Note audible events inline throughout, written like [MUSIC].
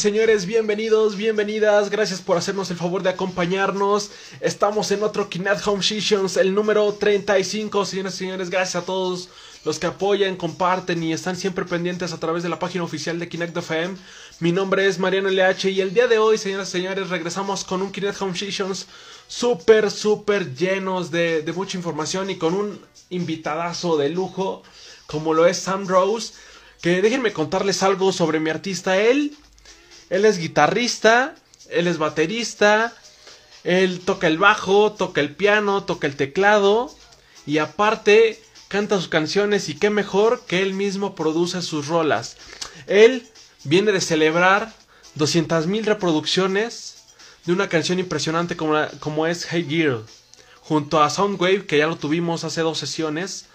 Señores, bienvenidos, bienvenidas, gracias por hacernos el favor de acompañarnos. Estamos en otro Kinect Home Sessions, el número 35. Señores y señores, gracias a todos los que apoyan, comparten y están siempre pendientes a través de la página oficial de Kinect FM. Mi nombre es Mariano LH y el día de hoy, señoras y señores, regresamos con un Kinect Home Sessions súper, súper llenos de, de mucha información y con un invitadazo de lujo como lo es Sam Rose. Que déjenme contarles algo sobre mi artista. Él, él es guitarrista, él es baterista, él toca el bajo, toca el piano, toca el teclado y aparte canta sus canciones y qué mejor que él mismo produce sus rolas. Él viene de celebrar 200.000 reproducciones de una canción impresionante como, como es Hey Girl, junto a Soundwave, que ya lo tuvimos hace dos sesiones,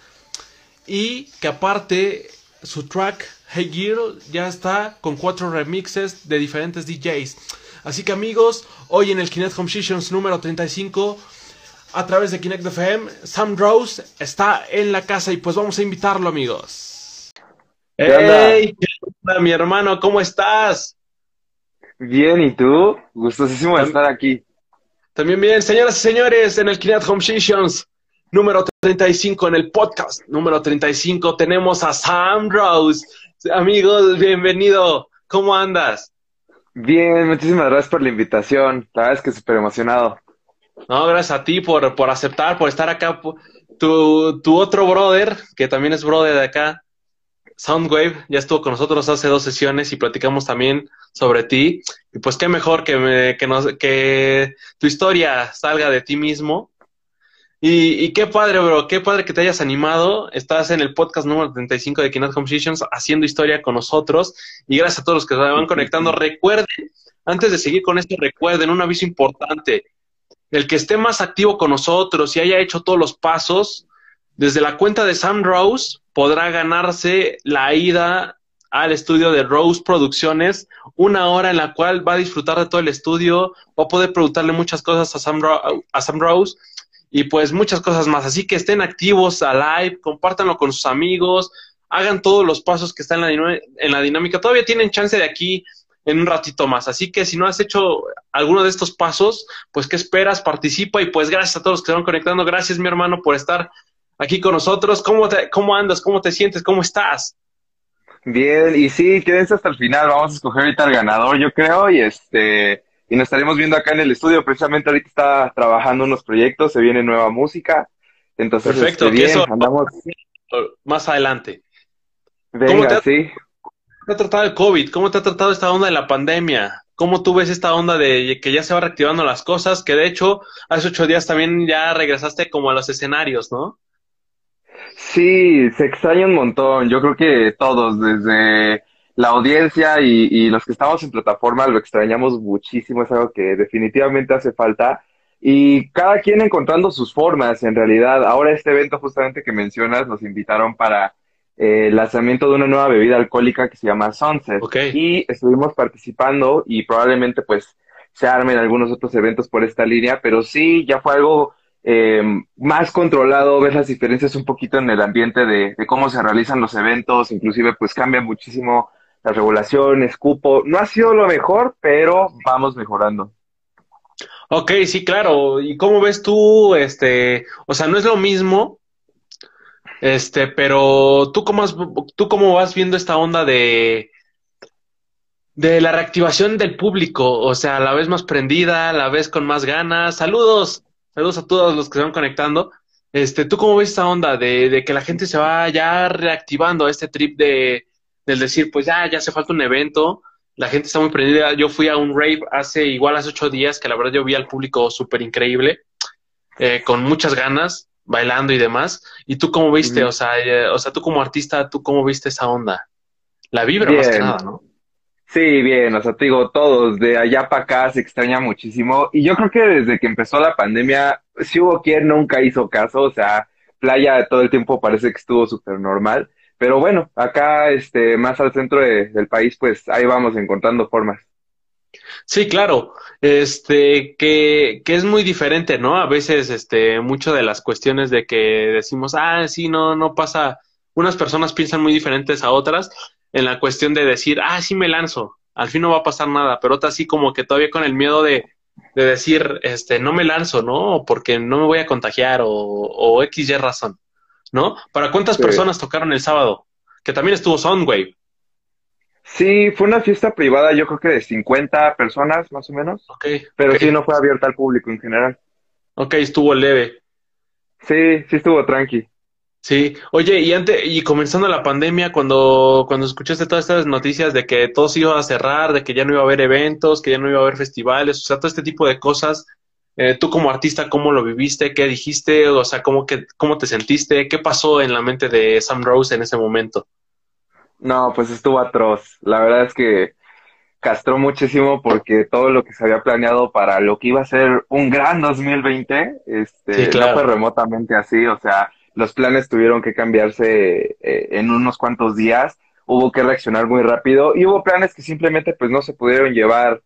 y que aparte su track Hey Girl ya está con cuatro remixes de diferentes DJs. Así que amigos, hoy en el Kinect Home Sessions número 35, a través de Kinect FM, Sam Rose está en la casa y pues vamos a invitarlo amigos. ¿Qué onda? ¡Hey! ¿Qué onda, mi hermano? ¿Cómo estás? Bien, ¿y tú? Gustosísimo de estar aquí. También bien, señoras y señores, en el Kinect Home Sessions número 35, en el podcast número 35, tenemos a Sam Rose. Amigos, bienvenido. ¿Cómo andas? Bien, muchísimas gracias por la invitación. La verdad es que súper emocionado. No, gracias a ti por, por aceptar, por estar acá. Tu, tu otro brother, que también es brother de acá, Soundwave, ya estuvo con nosotros hace dos sesiones y platicamos también sobre ti. Y pues qué mejor que, me- que, nos, que tu historia salga de ti mismo. Y, y qué padre, bro, qué padre que te hayas animado. Estás en el podcast número 35 de Kinect Home Sessions haciendo historia con nosotros. Y gracias a todos los que se van conectando. Recuerden, antes de seguir con esto, recuerden un aviso importante. El que esté más activo con nosotros y haya hecho todos los pasos, desde la cuenta de Sam Rose podrá ganarse la ida al estudio de Rose Producciones, una hora en la cual va a disfrutar de todo el estudio, va a poder preguntarle muchas cosas a Sam, Ro- a Sam Rose y pues muchas cosas más. Así que estén activos a live, compártanlo con sus amigos, hagan todos los pasos que están en la, en la dinámica. Todavía tienen chance de aquí en un ratito más. Así que si no has hecho alguno de estos pasos, pues ¿qué esperas? Participa y pues gracias a todos los que se van conectando. Gracias, mi hermano, por estar aquí con nosotros. ¿Cómo, te- cómo andas? ¿Cómo te sientes? ¿Cómo estás? Bien, y sí, quédense hasta el final. Vamos a escoger ahorita al ganador, yo creo, y este, y nos estaremos viendo acá en el estudio. Precisamente ahorita está trabajando unos proyectos, se viene nueva música. Entonces, Perfecto, este, que bien, eso- andamos. Más adelante. Venga, te- sí. ¿Cómo te ha tratado el COVID? ¿Cómo te ha tratado esta onda de la pandemia? ¿Cómo tú ves esta onda de que ya se va reactivando las cosas? Que de hecho, hace ocho días también ya regresaste como a los escenarios, ¿no? Sí, se extraña un montón. Yo creo que todos, desde la audiencia y, y los que estamos en plataforma, lo extrañamos muchísimo. Es algo que definitivamente hace falta. Y cada quien encontrando sus formas, en realidad. Ahora este evento justamente que mencionas, nos invitaron para eh, el lanzamiento de una nueva bebida alcohólica que se llama Sunset. Ok. Y estuvimos participando y probablemente pues se armen algunos otros eventos por esta línea, pero sí, ya fue algo eh, más controlado, ves las diferencias un poquito en el ambiente de, de cómo se realizan los eventos, inclusive pues cambian muchísimo las regulaciones, cupo. No ha sido lo mejor, pero vamos mejorando. Ok, sí, claro. ¿Y cómo ves tú, este, o sea, no es lo mismo, este, pero tú cómo, has- tú cómo vas viendo esta onda de, de la reactivación del público? O sea, la ves más prendida, la ves con más ganas. Saludos, saludos a todos los que se van conectando. Este, ¿tú cómo ves esta onda de, de que la gente se va ya reactivando a este trip de, del decir, pues ya, ya hace falta un evento? La gente está muy prendida. Yo fui a un rave hace igual hace ocho días, que la verdad yo vi al público súper increíble, eh, con muchas ganas, bailando y demás. ¿Y tú cómo viste? O sea, eh, o sea, tú como artista, ¿tú cómo viste esa onda? La vibra más que Bien. nada, ¿no? Sí, bien, o sea, te digo, todos, de allá para acá se extraña muchísimo. Y yo creo que desde que empezó la pandemia, si hubo quien nunca hizo caso, o sea, playa todo el tiempo parece que estuvo súper normal. Pero bueno, acá, este, más al centro de- del país, pues ahí vamos encontrando formas. Sí, claro. Este, que, que es muy diferente, ¿no? A veces, este, mucho de las cuestiones de que decimos, ah, sí, no, no pasa. Unas personas piensan muy diferentes a otras en la cuestión de decir, ah, sí me lanzo. al fin no va a pasar nada, pero otra así como que todavía con el miedo de, de decir, este, no me lanzo, ¿no? Porque no me voy a contagiar o, o X, Y razón, ¿no? ¿Para cuántas personas tocaron el sábado? Que también estuvo Soundwave. Sí, fue una fiesta privada, yo creo que de 50 personas más o menos. Ok. Pero sí, no fue abierta al público en general. Ok, estuvo leve. Sí, sí estuvo tranqui. Sí, oye, y antes, y comenzando la pandemia, cuando, cuando escuchaste todas estas noticias de que todo se iba a cerrar, de que ya no iba a haber eventos, que ya no iba a haber festivales, o sea, todo este tipo de cosas, eh, tú como artista, ¿cómo lo viviste? ¿Qué dijiste? O sea, ¿cómo, que, ¿cómo te sentiste? ¿Qué pasó en la mente de Sam Rose en ese momento? No, pues estuvo atroz. La verdad es que castró muchísimo porque todo lo que se había planeado para lo que iba a ser un gran 2020, este, Sí, claro. no fue remotamente así. O sea, los planes tuvieron que cambiarse eh, en unos cuantos días. Hubo que reaccionar muy rápido y hubo planes que simplemente pues no se pudieron llevar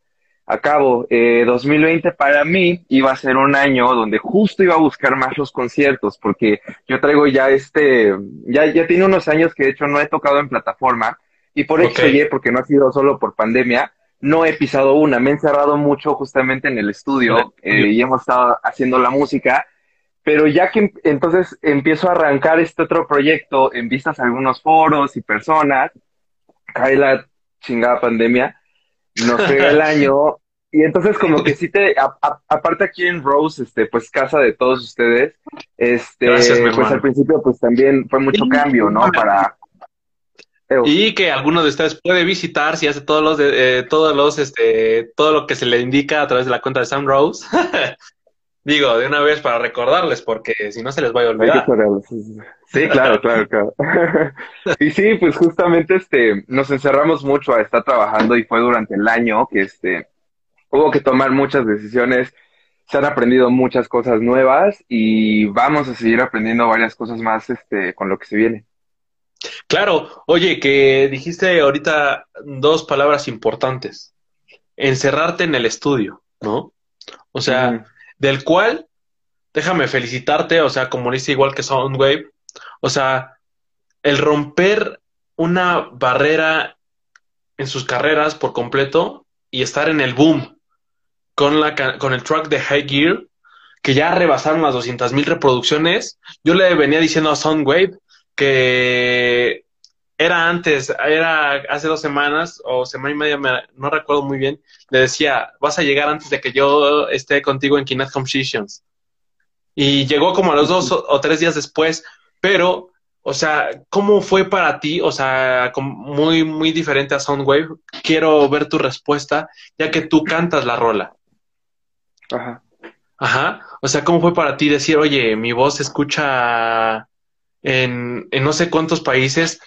a cabo. Eh, 2020 para mí iba a ser un año donde justo iba a buscar más los conciertos porque yo traigo ya este, ya, ya tiene unos años que de hecho no he tocado en plataforma y por Ok. X o Y, porque no ha sido solo por pandemia, no he pisado una. Me he encerrado mucho justamente en el estudio eh, y hemos estado haciendo la música. Pero ya que em- entonces empiezo a arrancar este otro proyecto en vistas a algunos foros y personas, cae la chingada pandemia, nos pega el [LAUGHS] año y entonces como que sí te, a- a- aparte aquí en Rose, este, pues casa de todos ustedes, este, Gracias, pues hermano. al principio pues también fue mucho cambio, ¿no? Para... Y que alguno de ustedes puede visitar si hace todos los, de- eh, todos los, este, todo lo que se le indica a través de la cuenta de Sam Rose. [LAUGHS] Digo, de una vez para recordarles, porque si no se les va a Hay que olvidar. sí, [LAUGHS] claro, claro, claro. [LAUGHS] Y sí, pues justamente este, nos encerramos mucho a estar trabajando y fue durante el año que este, hubo que tomar muchas decisiones, se han aprendido muchas cosas nuevas y vamos a seguir aprendiendo varias cosas más este, con lo que se viene. Claro, oye, que dijiste ahorita dos palabras importantes. Encerrarte en el estudio, ¿no? O sea. Del cual, déjame felicitarte, o sea, como lo hice igual que Soundwave, o sea, el romper una barrera en sus carreras por completo y estar en el boom con, la, con el track de High Gear, que ya rebasaron las 200 mil reproducciones. Yo le venía diciendo a Soundwave que era antes, era hace dos semanas o semana y media, me- no recuerdo muy bien, le decía, vas a llegar antes de que yo esté contigo en Kinect Compositions. Y llegó como a los dos o, o tres días después, pero, o sea, ¿cómo fue para ti? O sea, muy, muy diferente a Soundwave. Quiero ver tu respuesta, ya que tú cantas la rola. Ajá. Ajá. O sea, ¿cómo fue para ti decir, oye, mi voz se escucha en, en no sé cuántos países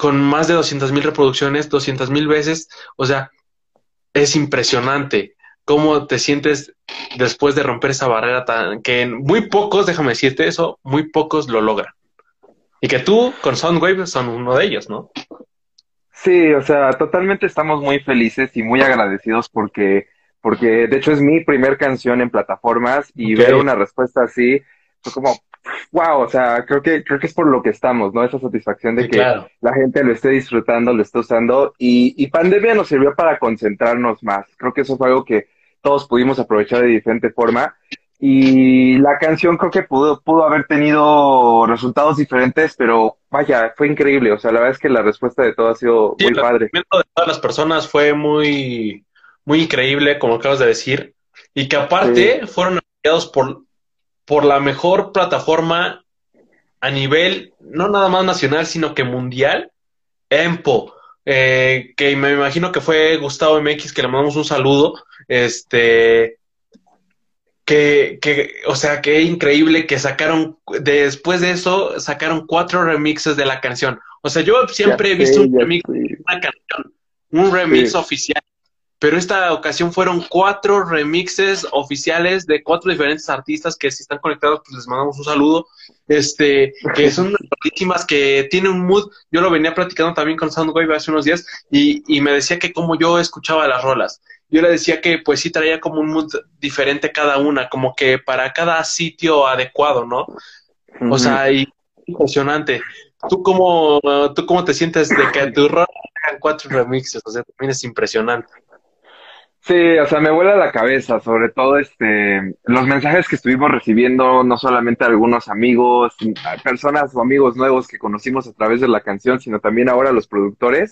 con más de 200 mil reproducciones, 200 mil veces? O sea, es impresionante cómo te sientes después de romper esa barrera tan que en muy pocos, déjame decirte eso, muy pocos lo logran. Y que tú con Soundwave son uno de ellos, ¿no? Sí, o sea, totalmente estamos muy felices y muy agradecidos porque, porque de hecho es mi primer canción en plataformas y ver una respuesta así fue como, wow, o sea, creo que, creo que es por lo que estamos, ¿no? Esa satisfacción de Sí, que claro. la gente lo esté disfrutando, lo esté usando y, y pandemia nos sirvió para concentrarnos más. Creo que eso fue algo que todos pudimos aprovechar de diferente forma y la canción creo que pudo, pudo haber tenido resultados diferentes, pero vaya, fue increíble. O sea, la verdad es que la respuesta de todo ha sido Sí, muy el padre. recibimiento de todas las personas fue muy, muy increíble, como acabas de decir, y que aparte fueron apoyados por, por la mejor plataforma a nivel, no nada más nacional, sino que mundial, EMPO, eh, que me imagino que fue Gustavo MX, que le mandamos un saludo, este, que, que, o sea, que increíble que sacaron, después de eso, sacaron cuatro remixes de la canción. O sea, yo siempre Ya he visto sé, un remix sé. una canción, un remix Sí. oficial. Pero esta ocasión fueron cuatro remixes oficiales de cuatro diferentes artistas que si están conectados, pues les mandamos un saludo. Este, que son artísimas que tienen un mood. Yo lo venía platicando también con Soundwave hace unos días y, y me decía que como yo escuchaba las rolas. Yo le decía que pues sí traía como un mood diferente cada una, como que para cada sitio adecuado, ¿no? O sea, y impresionante. ¿tú cómo, tú cómo te sientes de que tu rol hagan cuatro remixes? O sea, también es impresionante. Sí, o sea, me vuela la cabeza, sobre todo este, los mensajes que estuvimos recibiendo, no solamente algunos amigos, personas o amigos nuevos que conocimos a través de la canción, sino también ahora los productores.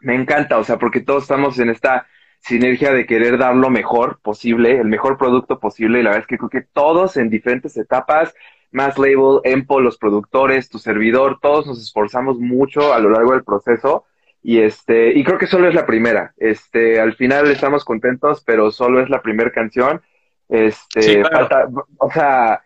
Me encanta, o sea, porque todos estamos en esta sinergia de querer dar lo mejor posible, el mejor producto posible, y la verdad es que creo que todos en diferentes etapas, más label, Empo, los productores, tu servidor, todos nos esforzamos mucho a lo largo del proceso y este, y creo que solo es la primera. Este, al final estamos contentos, pero solo es la primera canción. Este, falta, o sea,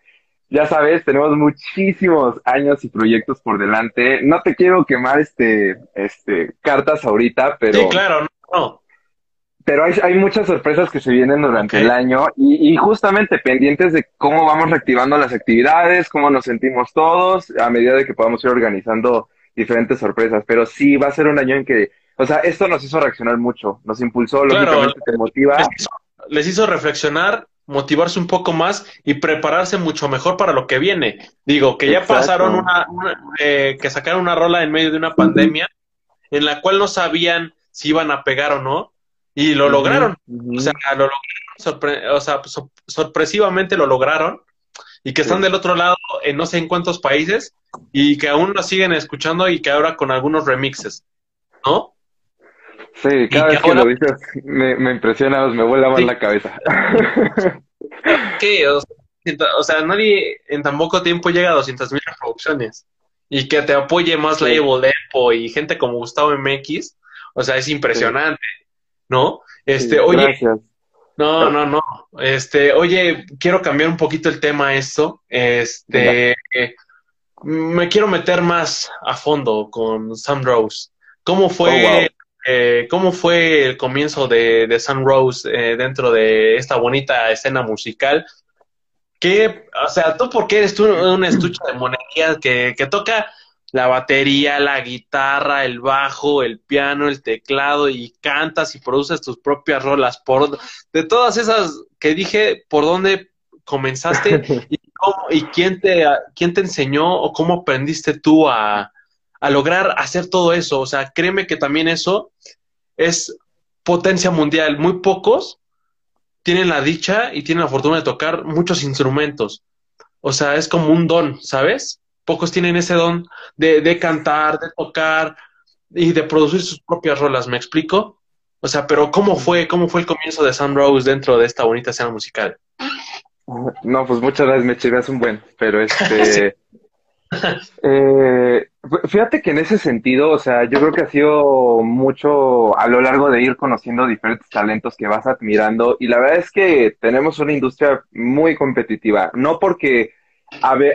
ya sabes, tenemos muchísimos años y proyectos por delante. No te quiero quemar este, este, cartas ahorita, pero. Sí, claro, no. Pero hay, hay muchas sorpresas que se vienen durante el año y, y justamente pendientes de cómo vamos reactivando las actividades, cómo nos sentimos todos, a medida de que podamos ir organizando diferentes sorpresas, pero sí va a ser un año en que, o sea, esto nos hizo reaccionar mucho, nos impulsó, lógicamente te motiva. Les hizo, reflexionar, motivarse un poco más y prepararse mucho mejor para lo que viene. Digo, que ya pasaron una, eh, que sacaron una rola en medio de una pandemia en la cual no sabían si iban a pegar o no y lo lograron. O sea, lo lograron, o sea, sorpresivamente lo lograron y que están del otro lado en no sé en cuántos países y que aún nos siguen escuchando y que ahora con algunos remixes, ¿no? Sí, cada vez que, lo dices me, me impresiona, me vuelve a la cabeza. [LAUGHS] ¿Qué? O sea, nadie en tan poco tiempo llega a 200 mil reproducciones y que te apoye más la Label Epo y gente como Gustavo MX, o sea, es impresionante, ¿no? Este, oye, gracias. No, no, no. Este, oye, quiero cambiar un poquito el tema a esto. Este, me quiero meter más a fondo con Sam Rose. ¿Cómo fue, oh, eh, cómo fue el comienzo de, de Sam Rose eh, dentro de esta bonita escena musical? ¿Qué, o sea, tú por qué eres tú un estuche de monerías que, que toca la batería, la guitarra, el bajo, el piano, el teclado y cantas y produces tus propias rolas. Por, de todas esas que dije, ¿por dónde comenzaste [LAUGHS] y, y quién, te, quién te enseñó o cómo aprendiste tú a, a lograr hacer todo eso? O sea, créeme que también eso es potencia mundial. Muy pocos tienen la dicha y tienen la fortuna de tocar muchos instrumentos. O sea, es como un don, ¿sabes? Pocos tienen ese don de, cantar, de tocar y de producir sus propias rolas, ¿me explico? O sea, pero ¿cómo fue, cómo fue el comienzo de Sun Rose dentro de esta bonita escena musical? [LAUGHS] No, pues muchas gracias, me chigas un buen, pero este... [LAUGHS] [LAUGHS] eh, fíjate que en ese sentido, o sea, yo creo que ha sido mucho a lo largo de ir conociendo diferentes talentos que vas admirando y la verdad es que tenemos una industria muy competitiva, no porque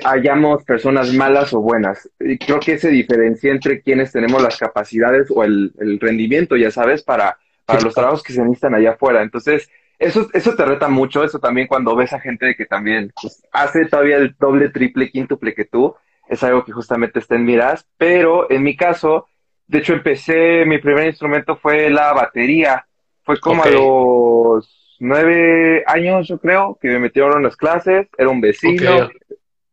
hayamos personas malas o buenas. Y creo que se diferencia entre quienes tenemos las capacidades o el, rendimiento, ya sabes, para, para los trabajos que se necesitan allá afuera. Entonces, eso, eso te reta mucho, eso también cuando ves a gente que también pues, hace todavía el doble, triple, quíntuple que tú, es algo que justamente está en miras. Pero en mi caso, de hecho empecé, mi primer instrumento fue la batería. Fue como a los nueve años, yo creo, que me metieron en las clases, era un vecino,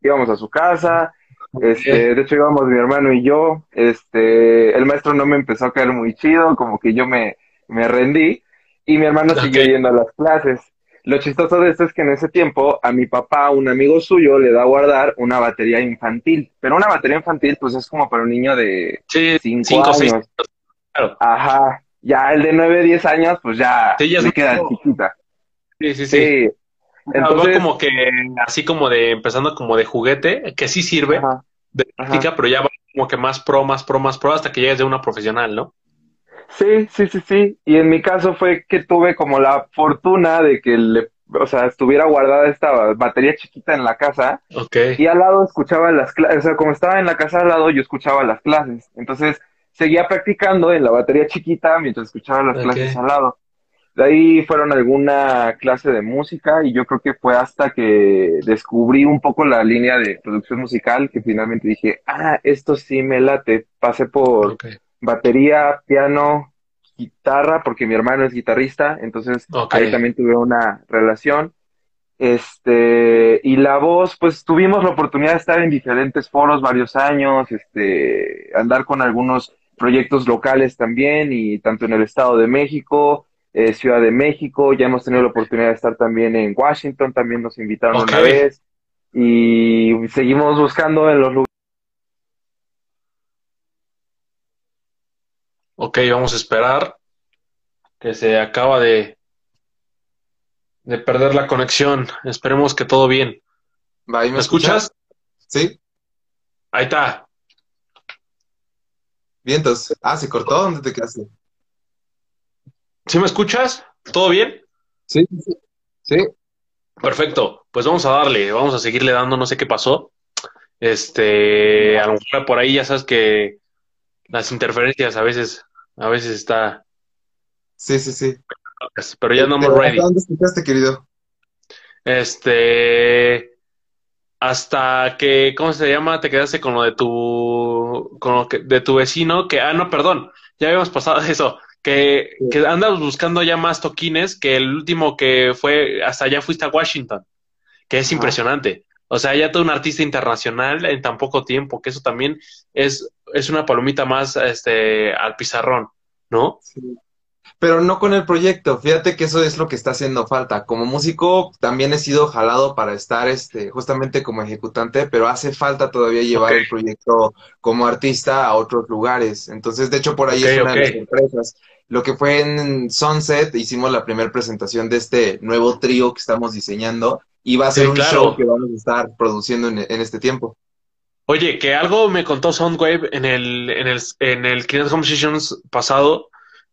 íbamos a su casa, este, de hecho íbamos mi hermano y yo, este, el maestro no me empezó a caer muy chido, como que yo me, me rendí, y mi hermano siguió yendo a las clases. Lo chistoso de esto es que en ese tiempo a mi papá, un amigo suyo, le da a guardar una batería infantil. Pero una batería infantil, pues es como para un niño de 5 años. claro. Ajá. Ya el de 9, 10 años, pues ya, se queda chiquita. Sí, sí, sí. Entonces, como que así como de empezando como de juguete, que sí sirve de práctica, pero ya va como que más pro, más pro, más pro hasta que llegues de una profesional, ¿no? Sí, sí, sí, sí. Y en mi caso fue que tuve como la fortuna de que le, o sea, estuviera guardada esta batería chiquita en la casa. Okay. Y al lado escuchaba las clases, o sea, como estaba en la casa al lado, yo escuchaba las clases. Entonces, seguía practicando en la batería chiquita mientras escuchaba las clases al lado. De ahí fueron alguna clase de música y yo creo que fue hasta que descubrí un poco la línea de producción musical que finalmente dije, ah, esto sí me late. Pasé por batería, piano, guitarra, porque mi hermano es guitarrista, entonces ahí también tuve una relación. Este, y la voz, pues tuvimos la oportunidad de estar en diferentes foros varios años, este, andar con algunos proyectos locales también, y tanto en el Estado de México, eh, Ciudad de México, ya hemos tenido la oportunidad de estar también en Washington, también nos invitaron una vez, y seguimos buscando en los lugares. Ok, vamos a esperar que se acaba de, de perder la conexión. Esperemos que todo bien. ¿Me, escuchas? Sí. Ahí está. Vientos. Ah, se cortó. ¿Dónde te quedaste? ¿Sí me escuchas? ¿Todo bien? Sí, sí. Perfecto. Pues vamos a darle, vamos a seguirle dando, no sé qué pasó. Este, a lo mejor por ahí ya sabes que las interferencias a veces, a veces está. Sí, sí, sí. Pero ya andamos ready. ¿Dónde escuchaste, querido? Este, hasta que, ¿cómo se llama? Te quedaste con lo de tu, con lo que, de tu vecino, que, ah, no, perdón, ya habíamos pasado [LAUGHS] eso, que, que andas buscando ya más toquines, que el último que fue, hasta allá fuiste a Washington, que es impresionante. O sea, ya todo un artista internacional en tan poco tiempo, que eso también es, es una palomita más este, al pizarrón, ¿no? Sí pero no con el proyecto. Fíjate que eso es lo que está haciendo falta. Como músico también he sido jalado para estar este, justamente como ejecutante, pero hace falta todavía llevar el proyecto como artista a otros lugares. Entonces, de hecho, por ahí es una de las empresas. Lo que fue en Sunset, hicimos la primera presentación de este nuevo trío que estamos diseñando y va a ser un show que vamos a estar produciendo en, este tiempo. Oye, que algo me contó Soundwave en el, en el, en el Home Sessions pasado,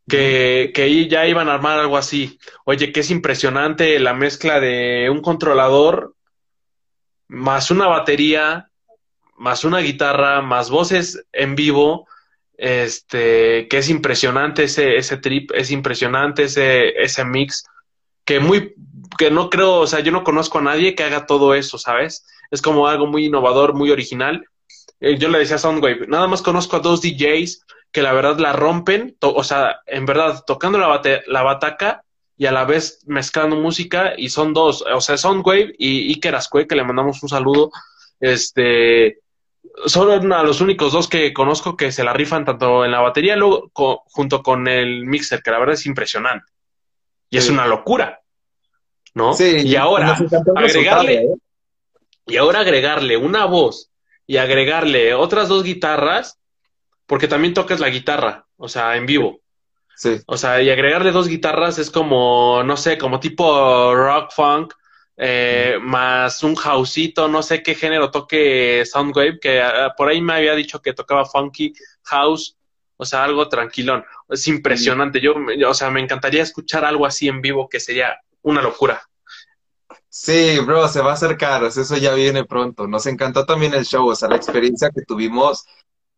que, que ya iban a armar algo así. Oye, que es impresionante la mezcla de un controlador más una batería, más una guitarra, más voces en vivo, este, que es impresionante ese, ese trip, es impresionante ese, ese mix, que muy, que no creo, o sea, yo no conozco a nadie que haga todo eso, ¿sabes? Es como algo muy innovador, muy original. Eh, yo le decía a Soundwave, nada más conozco a dos DJs que la verdad la rompen, o sea, en verdad, tocando la, la bataca y a la vez mezclando música, y son dos, o sea, Soundwave y Iker Ascue, que le mandamos un saludo, este, son a los únicos dos que conozco que se la rifan tanto en la batería luego, junto con el mixer, que la verdad es impresionante. Y es una locura, ¿no? Sí, y ahora, agregarle, ¿eh? y ahora agregarle una voz y agregarle otras dos guitarras, porque también tocas la guitarra, o sea, en vivo. Sí. O sea, y agregarle dos guitarras es como, no sé, como tipo rock funk, eh, más un houseito, no sé qué género toque Soundwave, que ah, por ahí me había dicho que tocaba funky house, o sea, algo tranquilón. Es impresionante. Yo, o sea, me encantaría escuchar algo así en vivo que sería una locura. Sí, bro, se va a acercar, eso ya viene pronto. Nos encantó también el show, o sea, la experiencia que tuvimos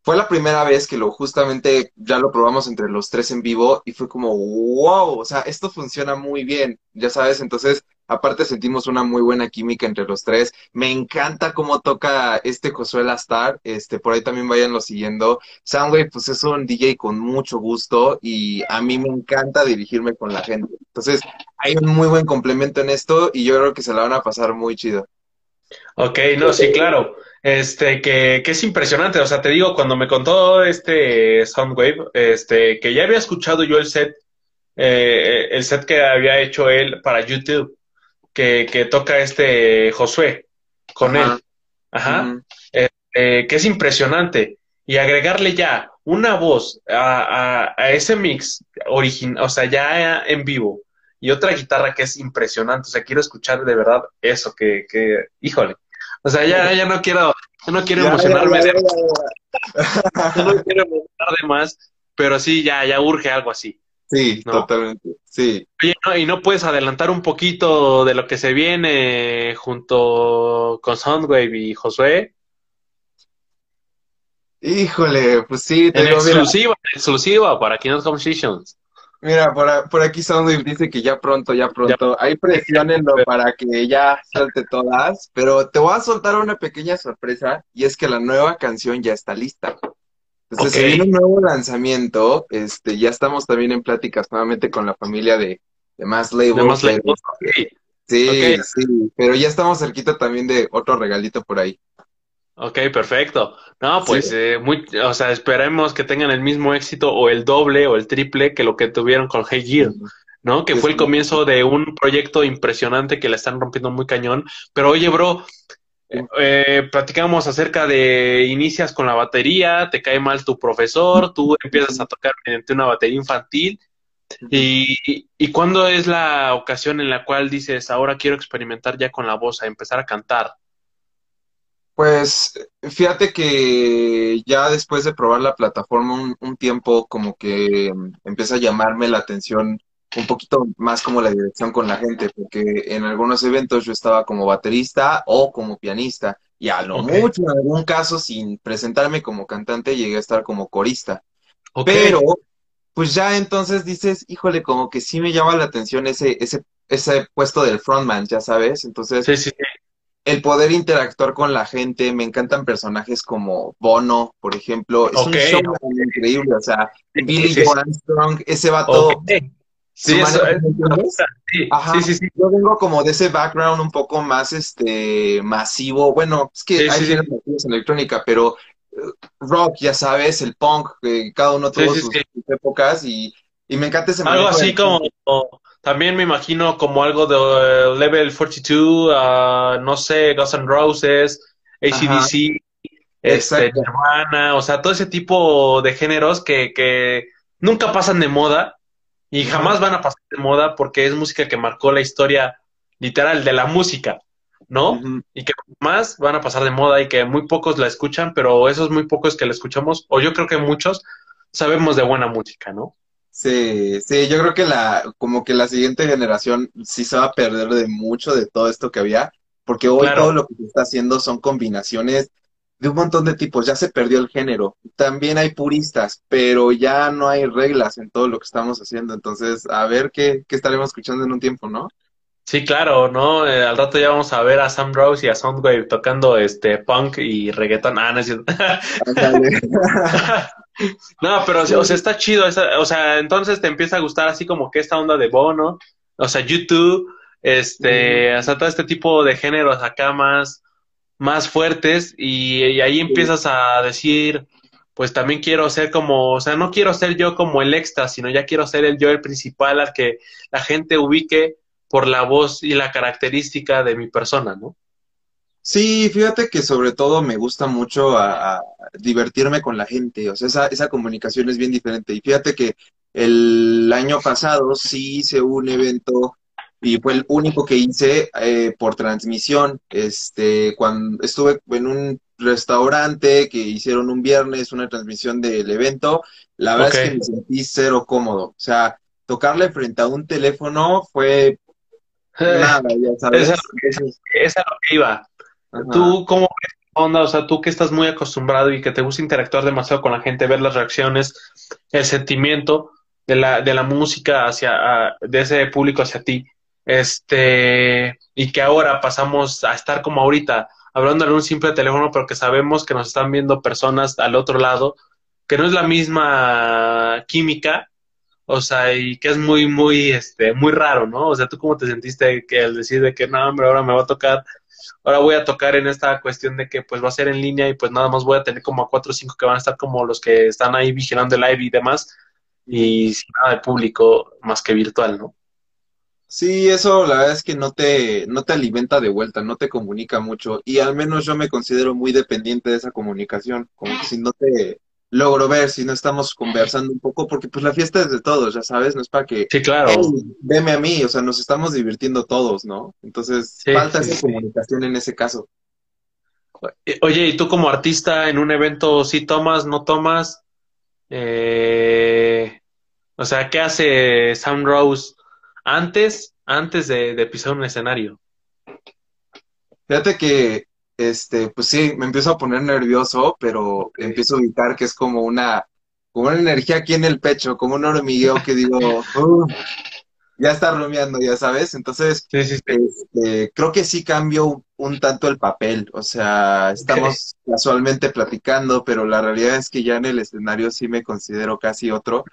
fue la primera vez que lo justamente ya lo probamos entre los tres en vivo y fue como, wow, o sea, esto funciona muy bien, ya sabes, entonces aparte sentimos una muy buena química entre los tres. Me encanta cómo toca este Josué Star, este, por ahí también vayanlo siguiendo. Soundwave, pues es un DJ con mucho gusto y a mí me encanta dirigirme con la gente. Entonces, hay un muy buen complemento en esto y yo creo que se la van a pasar muy chido. Ok, no, sí, claro. Este, que, que, es impresionante. O sea, te digo, cuando me contó este Soundwave, este, que ya había escuchado yo el set, eh, el set que había hecho él para YouTube, que, que toca este Josué con él. Ajá. Eh, eh, que es impresionante. Y agregarle ya una voz a, a, ese mix original, o sea, ya en vivo, y otra guitarra que es impresionante. O sea, quiero escuchar de verdad eso, que, que híjole. O sea, ya, ya no quiero, no quiero emocionarme. de, no quiero emocionar de más, pero sí, ya, ya urge algo así. Sí, totalmente, sí. y no puedes adelantar un poquito de lo que se viene junto con Soundwave y Josué. Híjole, pues sí. Te en exclusiva, exclusiva para Keynote Compositions. Mira, por, por aquí Soundwave dice que ya pronto, ya pronto. Hay presionenlo [LAUGHS] para que ya salte todas, pero te voy a soltar una pequeña sorpresa y es que la nueva canción ya está lista. Entonces se viene un nuevo lanzamiento, este, ya estamos también en pláticas nuevamente con la familia de, de Más Labels. Sí, sí, pero ya estamos cerquita también de otro regalito por ahí. Ok, perfecto. No, pues, Sí. eh, muy, o sea, esperemos que tengan el mismo éxito o el doble o el triple que lo que tuvieron con Hey Gear, ¿no? Que fue el comienzo de un proyecto impresionante que la están rompiendo muy cañón. Pero oye, bro, eh, platicamos acerca de inicias con la batería, te cae mal tu profesor, tú empiezas a tocar mediante una batería infantil. ¿Y, y, y cuándo es la ocasión en la cual dices, ahora quiero experimentar ya con la voz, a empezar a cantar? Pues fíjate que ya después de probar la plataforma un, un tiempo como que mm, empieza a llamarme la atención un poquito más como la dirección con la gente, porque en algunos eventos yo estaba como baterista o como pianista, y a lo mucho en algún caso sin presentarme como cantante llegué a estar como corista. Pero pues ya entonces dices, híjole, como que sí me llama la atención ese, ese, ese puesto del frontman, ya sabes. Entonces, Sí, sí, sí. el poder interactuar con la gente, me encantan personajes como Bono, por ejemplo. Es un show increíble, o sea, Billy. Joe Armstrong, ese vato. Sí, eso es. Sí, sí, sí, sí. Yo vengo como de ese background un poco más este masivo. Bueno, es que Sí, hay sí, en electrónica, pero eh, rock, ya sabes, el punk, eh, cada uno tuvo sus, sus épocas y, y me encanta ese Algo así como, también me imagino como algo de eh, Level 42, ah, no sé, Guns N' Roses, AC/DC, este. Nirvana, o sea, todo ese tipo de géneros que, que nunca pasan de moda y jamás van a pasar de moda porque es música que marcó la historia literal de la música, ¿no? Y que más van a pasar de moda y que muy pocos la escuchan, pero esos muy pocos que la escuchamos, o yo creo que muchos, sabemos de buena música, ¿no? Sí, sí, yo creo que la, como que la siguiente generación sí se va a perder de mucho de todo esto que había, porque hoy Claro. todo lo que se está haciendo son combinaciones de un montón de tipos, ya se perdió el género. También hay puristas, pero ya no hay reglas en todo lo que estamos haciendo, entonces a ver qué, qué estaremos escuchando en un tiempo, ¿no? Sí, claro, ¿no? Eh, al rato ya vamos a ver a Sam Rose y a Soundwave tocando este punk y reggaetón. Ah, no es cierto. Ándale. [LAUGHS] No, pero o sea, está chido, o sea, entonces te empieza a gustar así como que esta onda de Bono, o sea, YouTube, este, o sea, todo este tipo de géneros acá más, más fuertes y, y ahí empiezas a decir, pues también quiero ser como, o sea, no quiero ser yo como el extra, sino ya quiero ser el yo el principal al que la gente ubique por la voz y la característica de mi persona, ¿no? Sí, fíjate que sobre todo me gusta mucho a, a divertirme con la gente, o sea, esa, esa comunicación es bien diferente. Y fíjate que el año pasado sí hice un evento y fue el único que hice eh, por transmisión. Este, cuando estuve en un restaurante que hicieron un viernes una transmisión del evento, la verdad es que me sentí cero cómodo. O sea, tocarle frente a un teléfono fue nada, ya sabes. Esa- Es lo que iba. ajá. ¿Tú cómo ves onda? O sea, tú que estás muy acostumbrado y que te gusta interactuar demasiado con la gente, ver las reacciones, el sentimiento de la, de la música hacia, a- de ese público hacia ti, este, y que ahora pasamos a estar como ahorita, hablando en un simple teléfono, pero que sabemos que nos están viendo personas al otro lado, que no es la misma química, o sea, y que es muy, muy, este, muy raro, ¿no? O sea, ¿tú cómo te sentiste que al decir de que no, hombre, ahora me va a tocar ahora voy a tocar en esta cuestión de que pues va a ser en línea y pues nada más voy a tener como a cuatro o cinco que van a estar como los que están ahí vigilando el live y demás y sin nada de público más que virtual, ¿no? Sí, eso la verdad es que no te, no te alimenta de vuelta, no te comunica mucho. Y al menos yo me considero muy dependiente de esa comunicación. Como que si no te logro ver, si no estamos conversando un poco, porque pues la fiesta es de todos, ya sabes, no es para que, Sí, claro. hey, veme a mí, o sea, nos estamos divirtiendo todos, ¿no? Entonces, Sí, falta sí, esa comunicación en ese caso. Eh, Oye, ¿y tú como artista en un evento sí tomas, no tomas? Eh, o sea, ¿qué hace Sam Rose antes, antes de, de pisar un escenario? Fíjate que, este, pues sí, me empiezo a poner nervioso, pero empiezo a ubicar que es como una, como una energía aquí en el pecho, como un hormigueo que digo, [LAUGHS] "Uh, ya está rumiando, ya sabes. Entonces, Sí, sí, sí. este, creo que sí cambio un, un tanto el papel. O sea, estamos casualmente platicando, pero la realidad es que ya en el escenario sí me considero casi otro,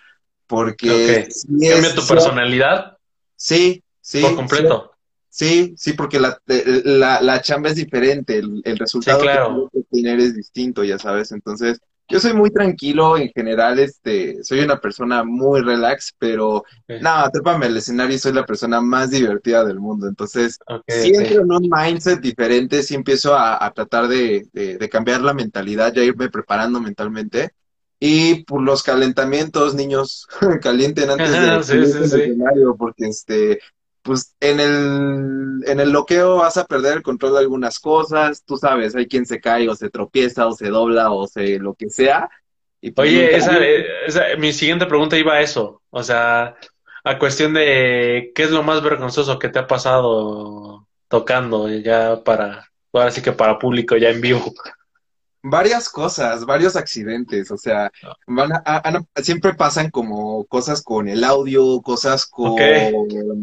porque ¿Cambia tu personalidad Sí, sí, por completo? Sí, sí, porque la, la, la chamba es diferente, el, el resultado claro. que tener es distinto, ya sabes. Entonces, yo soy muy tranquilo en general, este, soy una persona muy relax, pero nada, trépame al escenario y soy la persona más divertida del mundo. Entonces, si entro en un mindset diferente, si empiezo a, tratar de, de, cambiar la mentalidad, ya irme preparando mentalmente. Y por los calentamientos, niños, [LAUGHS] calienten antes de [LAUGHS] sí, escenario, porque este, pues en el, en el bloqueo vas a perder el control de algunas cosas, tú sabes, hay quien se cae o se tropieza o se dobla o se lo que sea. Y pues Oye, esa, esa, mi siguiente pregunta iba a eso, o sea, a cuestión de qué es lo más vergonzoso que te ha pasado tocando ya para, ahora sí que para público ya en vivo varias cosas, varios accidentes, o sea, van a, siempre pasan como cosas con el audio, cosas con...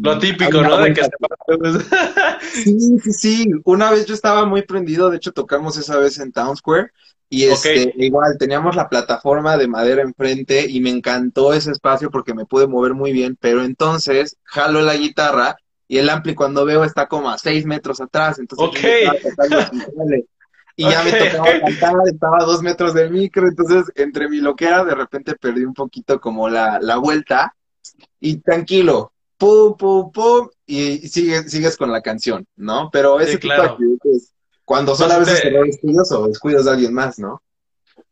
Lo típico, ¿no? De que [LAUGHS] sí, sí, sí. Una vez yo estaba muy prendido, de hecho tocamos esa vez en Town Square, y este, igual teníamos la plataforma de madera enfrente y me encantó ese espacio porque me pude mover muy bien, pero entonces jalo la guitarra y el ampli cuando veo está como a seis metros atrás, entonces [LAUGHS] y ya me tocaba cantar, estaba a dos metros del micro, entonces entre mi loquera de repente perdí un poquito como la, la vuelta y tranquilo, pum, pum, pum, y sigues, sigues con la canción, ¿no? Pero ese tipo de actividades, cuando son a veces descuidos o descuidos de alguien más, ¿no?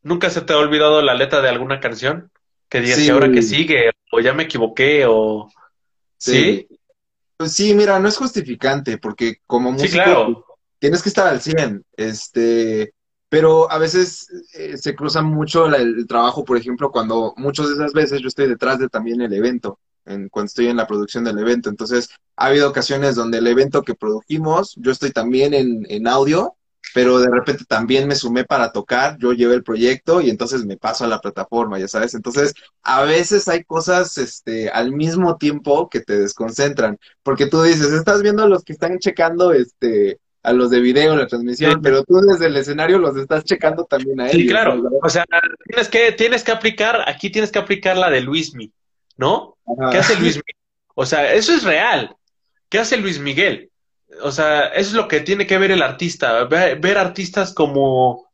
¿Nunca se te ha olvidado la letra de alguna canción? Que digas que ahora que sigue, o ya me equivoqué, o... ¿Sí? Pues sí, mira, no es justificante, porque como músico... Sí, claro tienes que estar al 100, este, pero a veces eh, se cruza mucho el trabajo, por ejemplo, cuando muchas de esas veces yo estoy detrás de también el evento, en, cuando estoy en la producción del evento. Entonces, ha habido ocasiones donde el evento que produjimos, yo estoy también en, en audio, pero de repente también me sumé para tocar, yo llevé el proyecto y entonces me paso a la plataforma, ya sabes. Entonces, a veces hay cosas este, al mismo tiempo que te desconcentran, porque tú dices, estás viendo a los que están checando este, a los de video, la transmisión, pero tú desde el escenario los estás checando también a ellos. Sí, claro. O sea, tienes que, tienes que aplicar, aquí tienes que aplicar la de Luismi, ¿no? ¿Qué hace Luis Miguel? O sea, eso es real. ¿Qué hace Luis Miguel? O sea, eso es lo que tiene que ver el artista. Ver, ver artistas como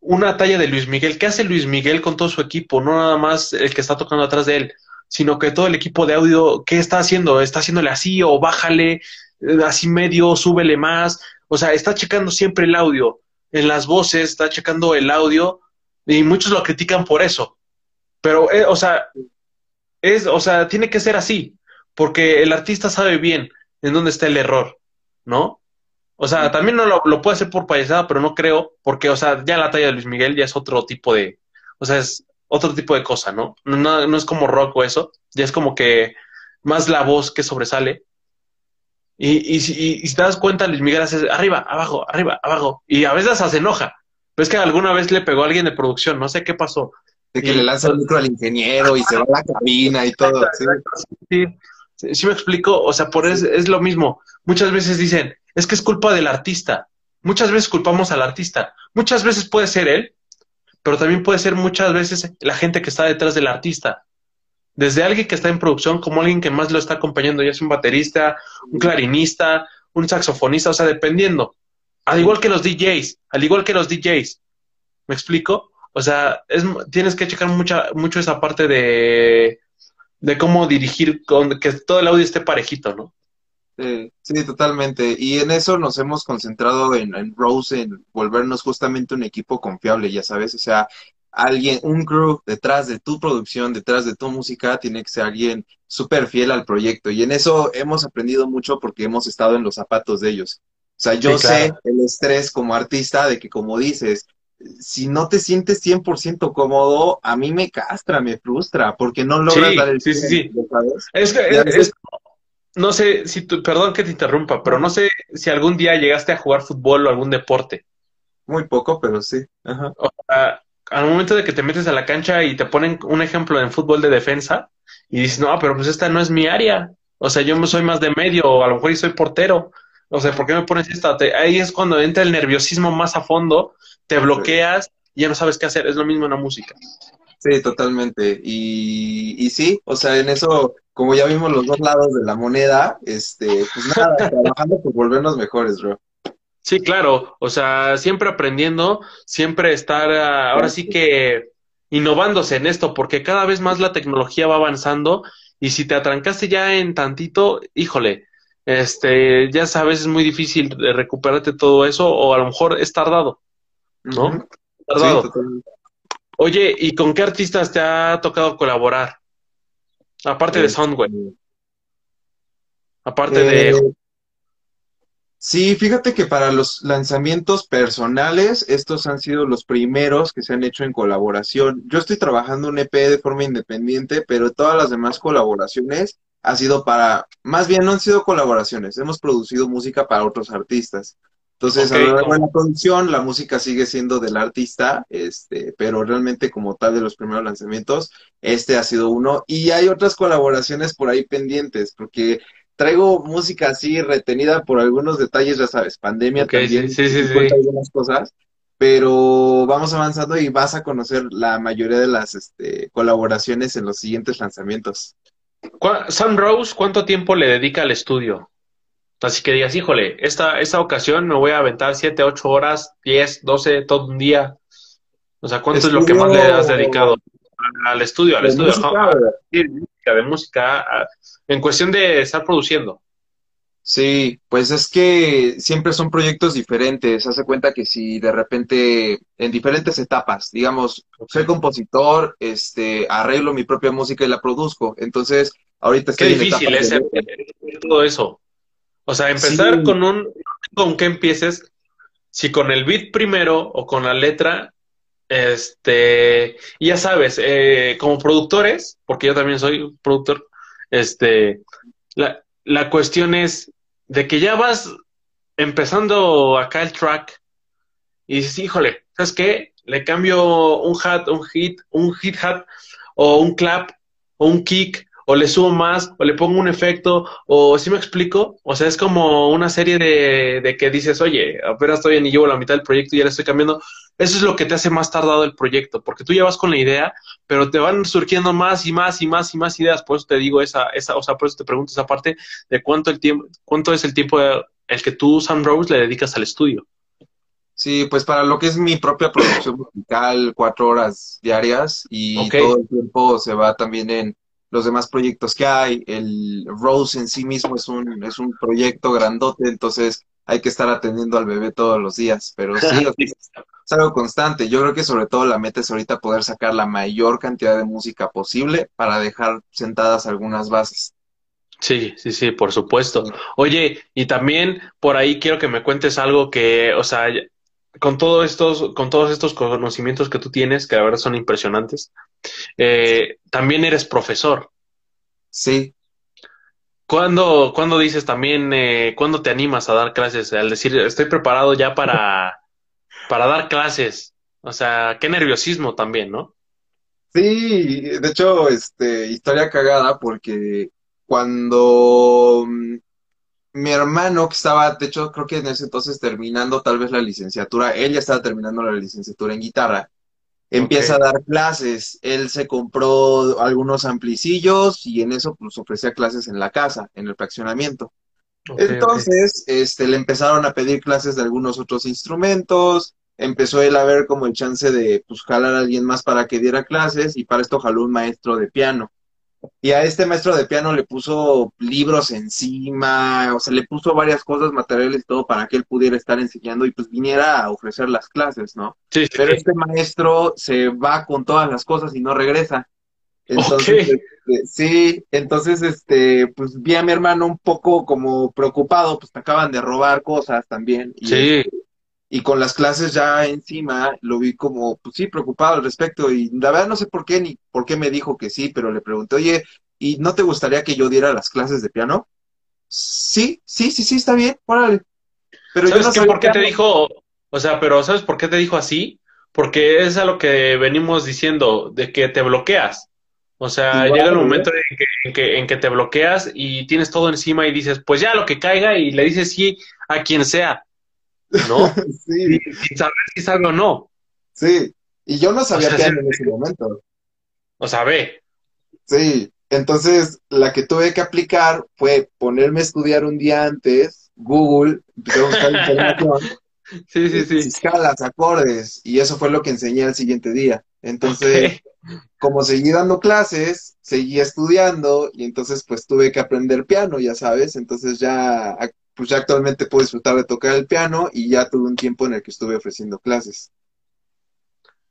una talla de Luis Miguel. ¿Qué hace Luis Miguel con todo su equipo? No nada más el que está tocando atrás de él, sino que todo el equipo de audio, ¿qué está haciendo? ¿Está haciéndole así o bájale, eh, así medio, súbele más? O sea, está checando siempre el audio. En las voces está checando el audio y muchos lo critican por eso. Pero, eh, o sea, es, o sea, tiene que ser así, porque el artista sabe bien en dónde está el error, ¿no? O sea, también no lo, puede hacer por payasada, pero no creo, porque, o sea, ya la talla de Luis Miguel ya es otro tipo de, o sea, es otro tipo de cosa, ¿no? No, no es como rock o eso, ya es como que más la voz que sobresale. Y, y, si te das cuenta, Luis Miguel hace arriba, abajo, arriba, abajo. Y a veces se enoja. Pero es que alguna vez le pegó a alguien de producción, no sé qué pasó. De que le lanza el micro al ingeniero y se va a la cabina y todo. ¿sí? sí, me explico. O sea, por eso es lo mismo. Muchas veces dicen, es que es culpa del artista. Muchas veces culpamos al artista. Muchas veces puede ser él, pero también puede ser muchas veces la gente que está detrás del artista desde alguien que está en producción como alguien que más lo está acompañando, ya sea un baterista, un clarinista, un saxofonista, o sea, dependiendo. Al igual que los DJs, al igual que los DJs. ¿Me explico? O sea, es, tienes que checar mucha, mucho esa parte de, de cómo dirigir, con, que todo el audio esté parejito, ¿no? Sí, sí, totalmente. Y en eso nos hemos concentrado en, en Rose, en volvernos justamente un equipo confiable, ya sabes. O sea, alguien, un crew detrás de tu producción, detrás de tu música, tiene que ser alguien súper fiel al proyecto. Y en eso hemos aprendido mucho porque hemos estado en los zapatos de ellos. O sea, yo sé el estrés como artista de que, como dices, si no te sientes 100% cómodo, a mí me castra, me frustra, porque no logras dar el sí, sí, sí. Es que, no sé si tú, perdón que te interrumpa, pero no sé si algún día llegaste a jugar fútbol o algún deporte. Muy poco, pero sí. Ajá. O sea, al momento de que te metes a la cancha y te ponen un ejemplo en fútbol de defensa y dices, no, pero pues esta no es mi área. O sea, yo soy más de medio, o a lo mejor soy portero. O sea, ¿por qué me pones esta? ahí es cuando entra el nerviosismo más a fondo, te bloqueas y ya no sabes qué hacer. Es lo mismo en la música. Sí, totalmente. Y, y sí, o sea, en eso, como ya vimos los dos lados de la moneda, este, pues nada, [LAUGHS] trabajando por volvernos mejores, bro. Sí, claro, o sea, siempre aprendiendo, siempre estar, ah, ahora sí que innovándose en esto, porque cada vez más la tecnología va avanzando y si te atrancaste ya en tantito, híjole, este, ya sabes, es muy difícil recuperarte todo eso o a lo mejor es tardado, ¿no? Tardado. Oye, ¿y con qué artistas te ha tocado colaborar? Aparte de Soundwave. Aparte de Eh, Sí, fíjate que para los lanzamientos personales, estos han sido los primeros que se han hecho en colaboración. Yo estoy trabajando un EP de forma independiente, pero todas las demás colaboraciones ha sido para, más bien no han sido colaboraciones, hemos producido música para otros artistas. Entonces, a lo largo de la producción, la música sigue siendo del artista, este, pero realmente como tal de los primeros lanzamientos, este ha sido uno. Y hay otras colaboraciones por ahí pendientes, porque traigo música así retenida por algunos detalles, ya sabes, pandemia Ok, también, sí, algunas cosas, pero vamos avanzando y vas a conocer la mayoría de las este, colaboraciones en los siguientes lanzamientos. ¿Cuá- Sam Rose, ¿cuánto tiempo le dedica al estudio? Así que digas, híjole, esta, esta ocasión me voy a aventar 7, 8 horas, 10, 12, todo un día. O sea, ¿cuánto es lo que más le has dedicado al estudio, al estudio? música, de música, de música, en cuestión de estar produciendo. Sí, pues es que siempre son proyectos diferentes. Hace cuenta que si de repente en diferentes etapas, digamos, soy compositor, este, arreglo mi propia música y la produzco. Entonces, ahorita Qué estoy difícil es de- todo eso. O sea, empezar Sí. con un, con que empieces, si con el beat primero o con la letra, este, ya sabes, eh, como productores, porque yo también soy productor, este, la, la cuestión es de que ya vas empezando acá el track y dices, híjole, ¿sabes qué? Le cambio un hat, un hit, un hit hat, o un clap, o un kick, o le subo más, o le pongo un efecto, o si me explico, o sea, es como una serie de, de que dices, oye, apenas estoy en y llevo la mitad del proyecto y ya le estoy cambiando. Eso es lo que te hace más tardado el proyecto, porque tú ya vas con la idea, pero te van surgiendo más y más y más y más ideas. Por eso te digo esa, esa, o sea, por eso te pregunto esa parte de cuánto el tiempo, cuánto es el tiempo el que tú, Sam Rose, le dedicas al estudio. Sí, pues para lo que es mi propia producción musical, cuatro horas diarias y todo el tiempo se va también en los demás proyectos que hay. El Rose en sí mismo es un, es un proyecto grandote, entonces hay que estar atendiendo al bebé todos los días. Pero sí, [LAUGHS] es algo constante. Yo creo que sobre todo la meta es ahorita poder sacar la mayor cantidad de música posible para dejar sentadas algunas bases. Sí, sí, sí, por supuesto. Oye, y también por ahí quiero que me cuentes algo que, o sea, con todos estos, con todos estos conocimientos que tú tienes, que la verdad son impresionantes, eh, también eres profesor. Sí, ¿Cuándo, cuándo dices también, eh, cuándo te animas a dar clases? Al decir, estoy preparado ya para, [LAUGHS] para dar clases. O sea, qué nerviosismo también, ¿no? Sí, de hecho, este, historia cagada porque cuando mm, mi hermano que estaba, de hecho, creo que en ese entonces terminando tal vez la licenciatura, él ya estaba terminando la licenciatura en guitarra, empieza a dar clases, él se compró algunos amplicillos y en eso pues ofrecía clases en la casa, en el fraccionamiento. Entonces, este, le empezaron a pedir clases de algunos otros instrumentos, empezó él a ver como el chance de, pues, jalar a alguien más para que diera clases, y para esto jaló un maestro de piano. Y a este maestro de piano le puso libros encima, o sea, le puso varias cosas, materiales y todo para que él pudiera estar enseñando y pues viniera a ofrecer las clases, ¿no? Sí, sí, Pero sí. este maestro se va con todas las cosas y no regresa. Entonces, Ok. este, sí, entonces, este, pues vi a mi hermano un poco como preocupado, pues te acaban de robar cosas también. Y, Sí, y con las clases ya encima, lo vi como, pues sí, preocupado al respecto. Y la verdad no sé por qué ni por qué me dijo que sí, pero le pregunté, oye, ¿y no te gustaría que yo diera las clases de piano? Sí, sí, sí, sí, está bien, órale. Pero yo ¿Sabes no qué? ¿Por qué te dijo? O sea, pero ¿sabes por qué te dijo así? Porque es a lo que venimos diciendo, de que te bloqueas. O sea, Igual, llega el ¿eh? momento en que, en que, en que te bloqueas y tienes todo encima y dices, pues ya lo que caiga y le dices sí a quien sea, ¿no? [LAUGHS] Sí, Sin saber si sabe o no. sí. Y yo no sabía sea, piano sí. en ese momento. O sea, B. Sí, entonces la que tuve que aplicar fue ponerme a estudiar un día antes, Google, empecé a buscar información. [LAUGHS] Sí, sí, sí. Escalas, acordes, y eso fue lo que enseñé al siguiente día. Entonces, como seguí dando clases, seguí estudiando, y entonces pues tuve que aprender piano, ya sabes, entonces ya, pues ya actualmente puedo disfrutar de tocar el piano y ya tuve un tiempo en el que estuve ofreciendo clases.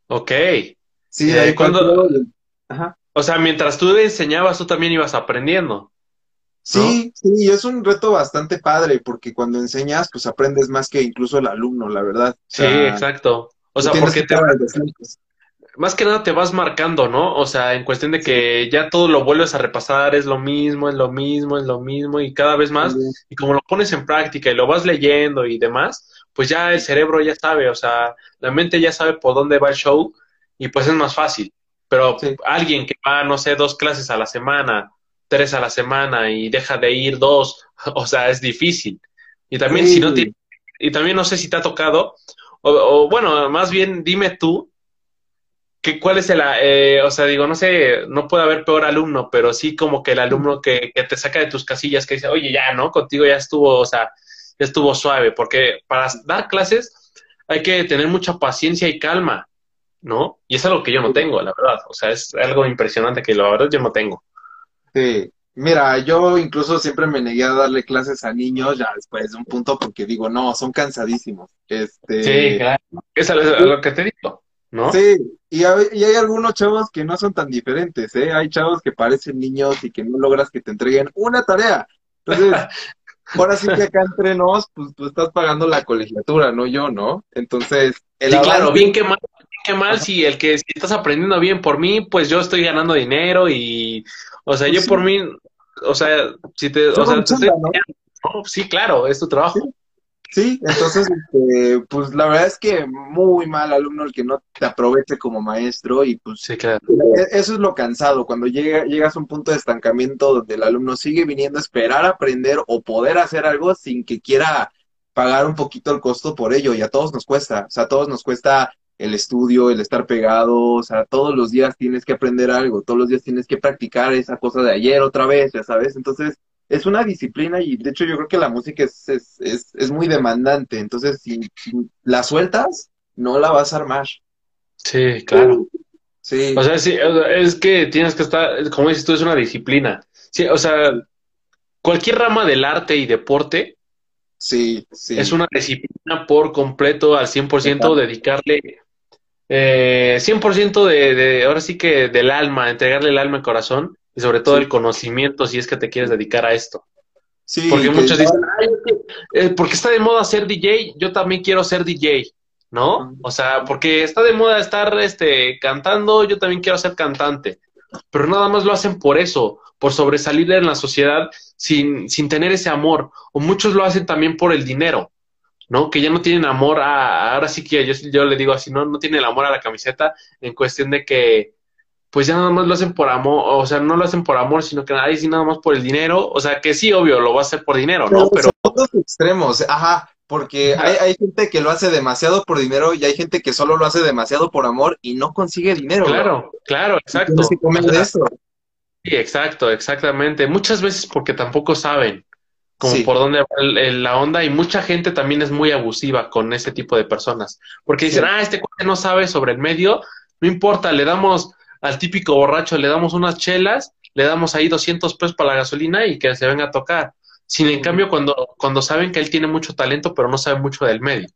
Ok. Sí, Eh, ahí ¿cuándo- cuando- Ajá. O sea, mientras tú enseñabas, tú también ibas aprendiendo. Sí, sí, y es un reto bastante padre porque cuando enseñas, pues aprendes más que incluso el alumno, la verdad. O Sí, exacto. O sea, porque que te. Más que nada te vas marcando, ¿no? O sea, en cuestión de que ya todo lo vuelves a repasar, es lo mismo, es lo mismo, es lo mismo, y cada vez más, y como lo pones en práctica y lo vas leyendo y demás, pues ya el cerebro ya sabe, o sea, la mente ya sabe por dónde va el show, y pues es más fácil. Pero Sí. alguien que va, no sé, dos clases a la semana, tres a la semana y deja de ir dos, [LAUGHS] o sea, es difícil. Y también si no tiene, y también no sé si te ha tocado, o, o bueno, más bien dime tú, que cuál es el, eh, o sea, digo, no sé, no puede haber peor alumno, pero sí como que el alumno que, que te saca de tus casillas, que dice, oye, ya, ¿no? Contigo ya estuvo, o sea, ya estuvo suave, porque para dar clases hay que tener mucha paciencia y calma, ¿no? Y es algo que yo no tengo, la verdad, o sea, es algo impresionante que la verdad yo no tengo. Sí. Mira, yo incluso siempre me negué a darle clases a niños ya después de un punto porque digo, no, son cansadísimos. Este, Sí, claro. Eso es lo que te digo, ¿no? Sí, y, hay- y hay algunos chavos que no son tan diferentes, ¿eh? Hay chavos que parecen niños y que no logras que te entreguen una tarea. Entonces, [LAUGHS] ahora sí que acá entre nos, pues tú estás pagando la colegiatura, no yo, ¿no? Entonces, el Sí, claro, bien que mal, bien que mal, si el que si estás aprendiendo bien por mí, pues yo estoy ganando dinero y, o sea, yo Pues sí. por mí, o sea, si te, o Yo sea, te estoy ¿no? Sí, claro, es tu trabajo. Sí, entonces, este, pues la verdad es que muy mal alumno el que no te aproveche como maestro y pues Sí, claro. E- Eso es lo cansado, cuando llega, llegas a un punto de estancamiento donde el alumno sigue viniendo a esperar a aprender o poder hacer algo sin que quiera pagar un poquito el costo por ello, y a todos nos cuesta, o sea, a todos nos cuesta el estudio, el estar pegado, o sea, todos los días tienes que aprender algo, todos los días tienes que practicar esa cosa de ayer otra vez, ya sabes, entonces es una disciplina y de hecho yo creo que la música es, es, es, es muy demandante, entonces si, si la sueltas, no la vas a armar. Sí, claro. Sí. O sea, sí, es que tienes que estar, como dices tú, es una disciplina. Sí, o sea, cualquier rama del arte y deporte Sí, sí. es una disciplina por completo al 100%, dedicarle eh, 100% de, de, ahora sí que del alma, entregarle el alma y corazón y sobre todo Sí. el conocimiento si es que te quieres dedicar a esto. Sí, Porque que muchos ya- dicen, "Ay, es que, eh, porque está de moda ser DJ, yo también quiero ser DJ, ¿no? O sea, porque está de moda estar este, cantando, yo también quiero ser cantante. Pero nada más lo hacen por eso, por sobresalir en la sociedad sin, sin tener ese amor. O muchos lo hacen también por el dinero, ¿no? Que ya no tienen amor a, ahora sí que yo, yo le digo así, no, no tienen el amor a la camiseta en cuestión de que pues ya nada más lo hacen por amor, o sea, no lo hacen por amor, sino que ahí sí nada más por el dinero, o sea, que sí, obvio, lo va a hacer por dinero, ¿no? Pero son dos extremos, ajá, porque Ajá. hay, hay gente que lo hace demasiado por dinero y hay gente que solo lo hace demasiado por amor y no consigue dinero. bro. claro, claro, exacto. Tienes que comer O sea, de eso. Sí, exacto, exactamente. Muchas veces porque tampoco saben como Sí. por dónde va la onda y mucha gente también es muy abusiva con ese tipo de personas. Porque dicen, Sí. ah, este cuate no sabe sobre el medio, no importa, le damos al típico borracho, le damos unas chelas, le damos ahí 200 pesos para la gasolina y que se venga a tocar. Sin en cambio, cuando, cuando saben que él tiene mucho talento, pero no sabe mucho del medio.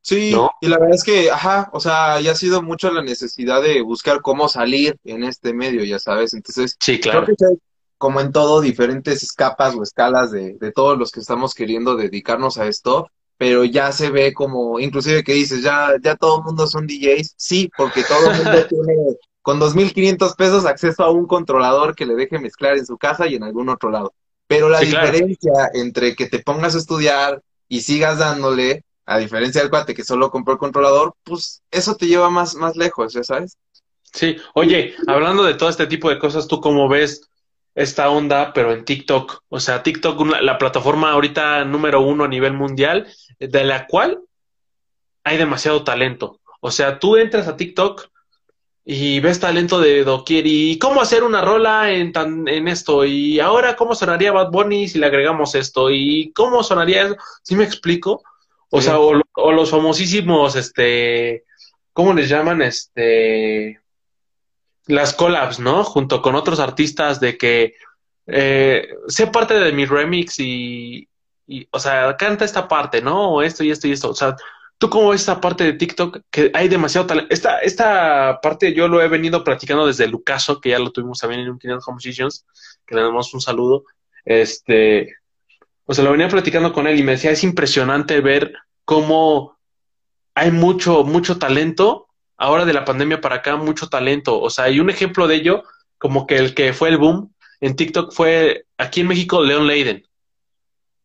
Sí, ¿No? y la verdad es que, ajá, o sea, ya ha sido mucho la necesidad de buscar cómo salir en este medio, ya sabes. Entonces, Sí, creo claro. que hay, como en todo, diferentes capas o escalas de, de todos los que estamos queriendo dedicarnos a esto, pero ya se ve como, inclusive que dices, ya, ya todo el mundo son DJs, sí, porque todo el mundo [LAUGHS] tiene con 2.500 pesos acceso a un controlador que le deje mezclar en su casa y en algún otro lado. Pero la Sí, claro. diferencia entre que te pongas a estudiar y sigas dándole, a diferencia del cuate que solo compró el controlador, pues eso te lleva más, más lejos, ya sabes. Sí, oye, hablando de todo este tipo de cosas, ¿tú cómo ves esta onda, pero en TikTok? O sea, TikTok, una- la plataforma ahorita número uno a nivel mundial, de la cual hay demasiado talento. O sea, tú entras a TikTok y ves talento de doquier y cómo hacer una rola en, tan, en esto y ahora cómo sonaría Bad Bunny si le agregamos esto y cómo sonaría eso, ¿sí me explico? O sea, o, o, los famosísimos, este, ¿cómo les llaman? Este, las collabs, ¿no? Junto con otros artistas de que eh, sé parte de mi remix y, y, o sea, canta esta parte, ¿no? O esto y esto y esto, o sea, ¿Tú cómo ves esta parte de TikTok? Que hay demasiado talento. Esta, esta parte yo lo he venido practicando desde Lucaso, que ya lo tuvimos también en un Kingdom Compositions, que le damos un saludo. Este, o sea, lo venía platicando con él y me decía, es impresionante ver cómo hay mucho, mucho talento. Ahora de la pandemia para acá, mucho talento. O sea, hay un ejemplo de ello, como que el que fue el boom en TikTok fue aquí en México, Leon Leiden,